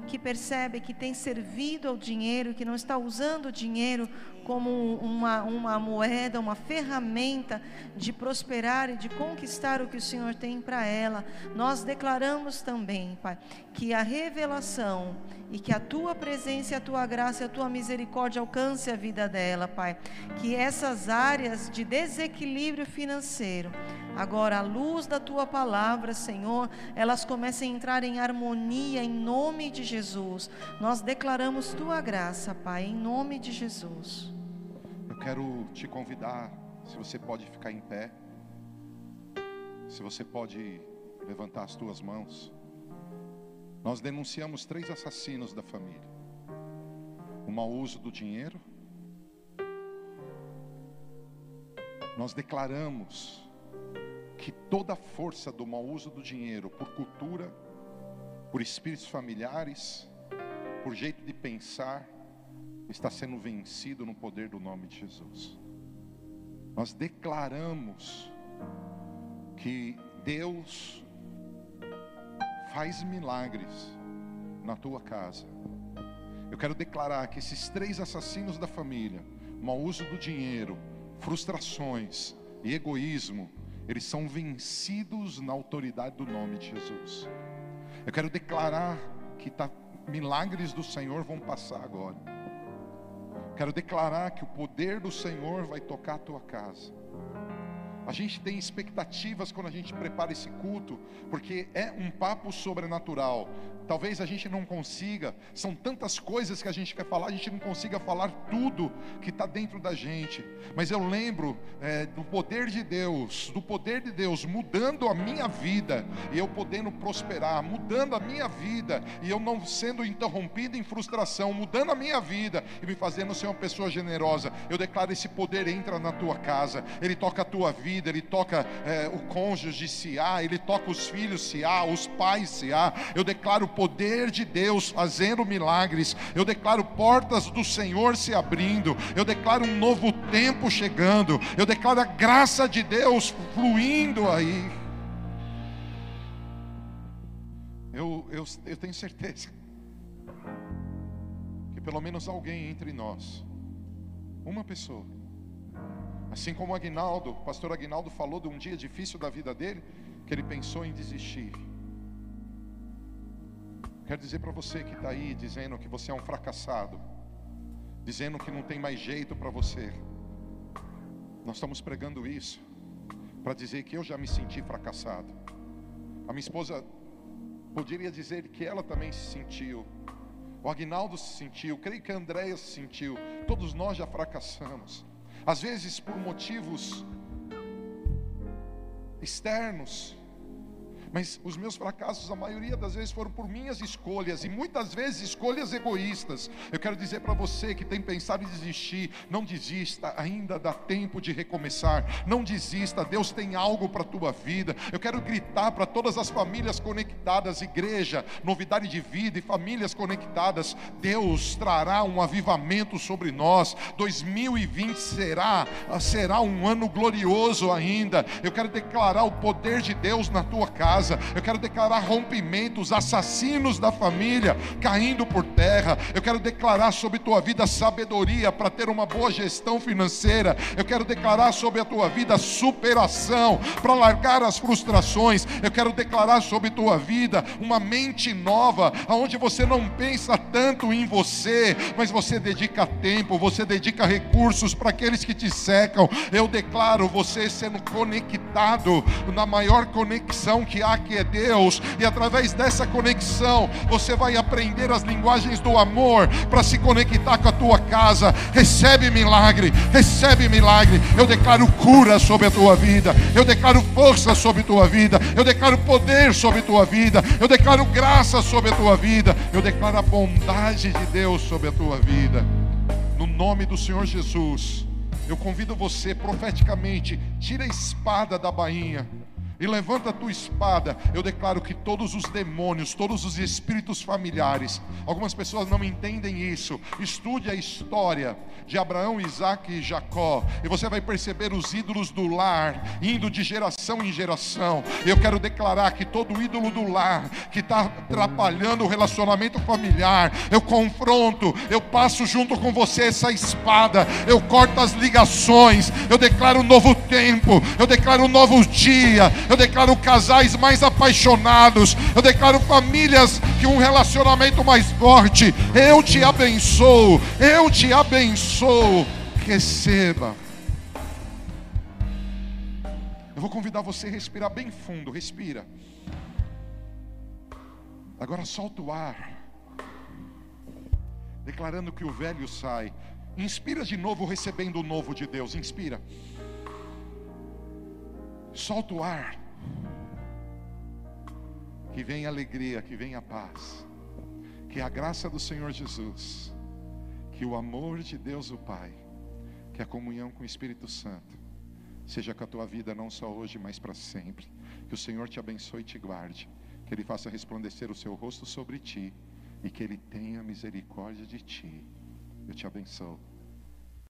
S3: que percebe que tem servido ao dinheiro, que não está usando o dinheiro como uma, uma moeda, uma ferramenta de prosperar e de conquistar o que o Senhor tem para ela. Nós declaramos também, Pai, que a revelação e que a tua presença, a tua graça a tua misericórdia alcance a vida dela, Pai. Que essas áreas de desequilíbrio financeiro, agora à luz da tua palavra, Senhor, elas comecem a entrar em harmonia em nome de Jesus. Nós declaramos tua graça, Pai, em nome de Jesus.
S2: Eu quero te convidar, se você pode ficar em pé, se você pode levantar as tuas mãos. Nós denunciamos três assassinos da família: o mau uso do dinheiro, nós declaramos que toda a força do mau uso do dinheiro, por cultura, por espíritos familiares, por jeito de pensar, está sendo vencido no poder do nome de Jesus. Nós declaramos que Deus faz milagres na tua casa. Eu quero declarar que esses três assassinos da família, mau uso do dinheiro, frustrações e egoísmo, eles são vencidos na autoridade do nome de Jesus. Eu quero declarar que tá, milagres do Senhor vão passar agora. Quero declarar que o poder do Senhor vai tocar a tua casa. A gente tem expectativas quando a gente prepara esse culto, porque é um papo sobrenatural. Talvez a gente não consiga, são tantas coisas que a gente quer falar, a gente não consiga falar tudo que está dentro da gente. Mas eu lembro é, do poder de Deus, do poder de Deus mudando a minha vida e eu podendo prosperar, mudando a minha vida e eu não sendo interrompido em frustração, mudando a minha vida e me fazendo ser uma pessoa generosa. Eu declaro esse poder entra na tua casa, ele toca a tua vida, ele toca é, o cônjuge se há, ele toca os filhos se há, os pais se há. Eu declaro o poder de Deus fazendo milagres. Eu declaro portas do Senhor se abrindo. Eu declaro um novo tempo chegando. Eu declaro a graça de Deus fluindo aí. Eu, eu, eu tenho certeza que pelo menos alguém entre nós, uma pessoa, assim como o Aguinaldo, o pastor Aguinaldo falou de um dia difícil da vida dele, que ele pensou em desistir. Quero dizer para você que está aí dizendo que você é um fracassado, dizendo que não tem mais jeito para você. Nós estamos pregando isso para dizer que eu já me senti fracassado. A minha esposa poderia dizer que ela também se sentiu. O Agnaldo se sentiu, creio que a Andréia se sentiu. Todos nós já fracassamos. Às vezes por motivos externos, mas os meus fracassos, a maioria das vezes, foram por minhas escolhas, e muitas vezes escolhas egoístas. Eu quero dizer para você que tem pensado em desistir, não desista, ainda dá tempo de recomeçar. Não desista, Deus tem algo para a tua vida. Eu quero gritar para todas as famílias conectadas, igreja, novidade de vida e famílias conectadas. Deus trará um avivamento sobre nós. 2020 será, será um ano glorioso ainda. Eu quero declarar o poder de Deus na tua casa casa. Eu quero declarar rompimentos, assassinos da família caindo por terra. Eu quero declarar sobre tua vida sabedoria para ter uma boa gestão financeira. Eu quero declarar sobre a tua vida superação para largar as frustrações. Eu quero declarar sobre tua vida uma mente nova, aonde você não pensa tanto em você, mas você dedica tempo, você dedica recursos para aqueles que te secam. Eu declaro você sendo conectado na maior conexão que há que é Deus, e através dessa conexão você vai aprender as linguagens do amor para se conectar com a tua casa. Recebe milagre, recebe milagre. Eu declaro cura sobre a tua vida, eu declaro força sobre a tua vida, eu declaro poder sobre a tua vida, eu declaro graça sobre a tua vida, eu declaro a bondade de Deus sobre a tua vida. No nome do Senhor Jesus. Eu convido você profeticamente, tira a espada da bainha e levanta a tua espada. Eu declaro que todos os demônios, todos os espíritos familiares, algumas pessoas não entendem isso. Estude a história de Abraão, Isaac e Jacó, e você vai perceber os ídolos do lar indo de geração em geração. Eu quero declarar que todo ídolo do lar que está atrapalhando o relacionamento familiar, eu confronto, eu passo junto com você essa espada, eu corto as ligações, eu declaro um novo tempo, eu declaro um novo dia eu declaro casais mais apaixonados, eu declaro famílias que um relacionamento mais forte. Eu te abençoo, eu te abençoo. Receba. Eu vou convidar você a respirar bem fundo, respira. Agora solta o ar. Declarando que o velho sai. Inspira de novo, recebendo o novo de Deus. Inspira. Solta o ar. Que venha alegria, que venha paz. Que a graça do Senhor Jesus, que o amor de Deus o Pai, que a comunhão com o Espírito Santo, seja com a tua vida não só hoje, mas para sempre. Que o Senhor te abençoe e te guarde. Que Ele faça resplandecer o seu rosto sobre ti e que Ele tenha misericórdia de ti. Eu te abençoo.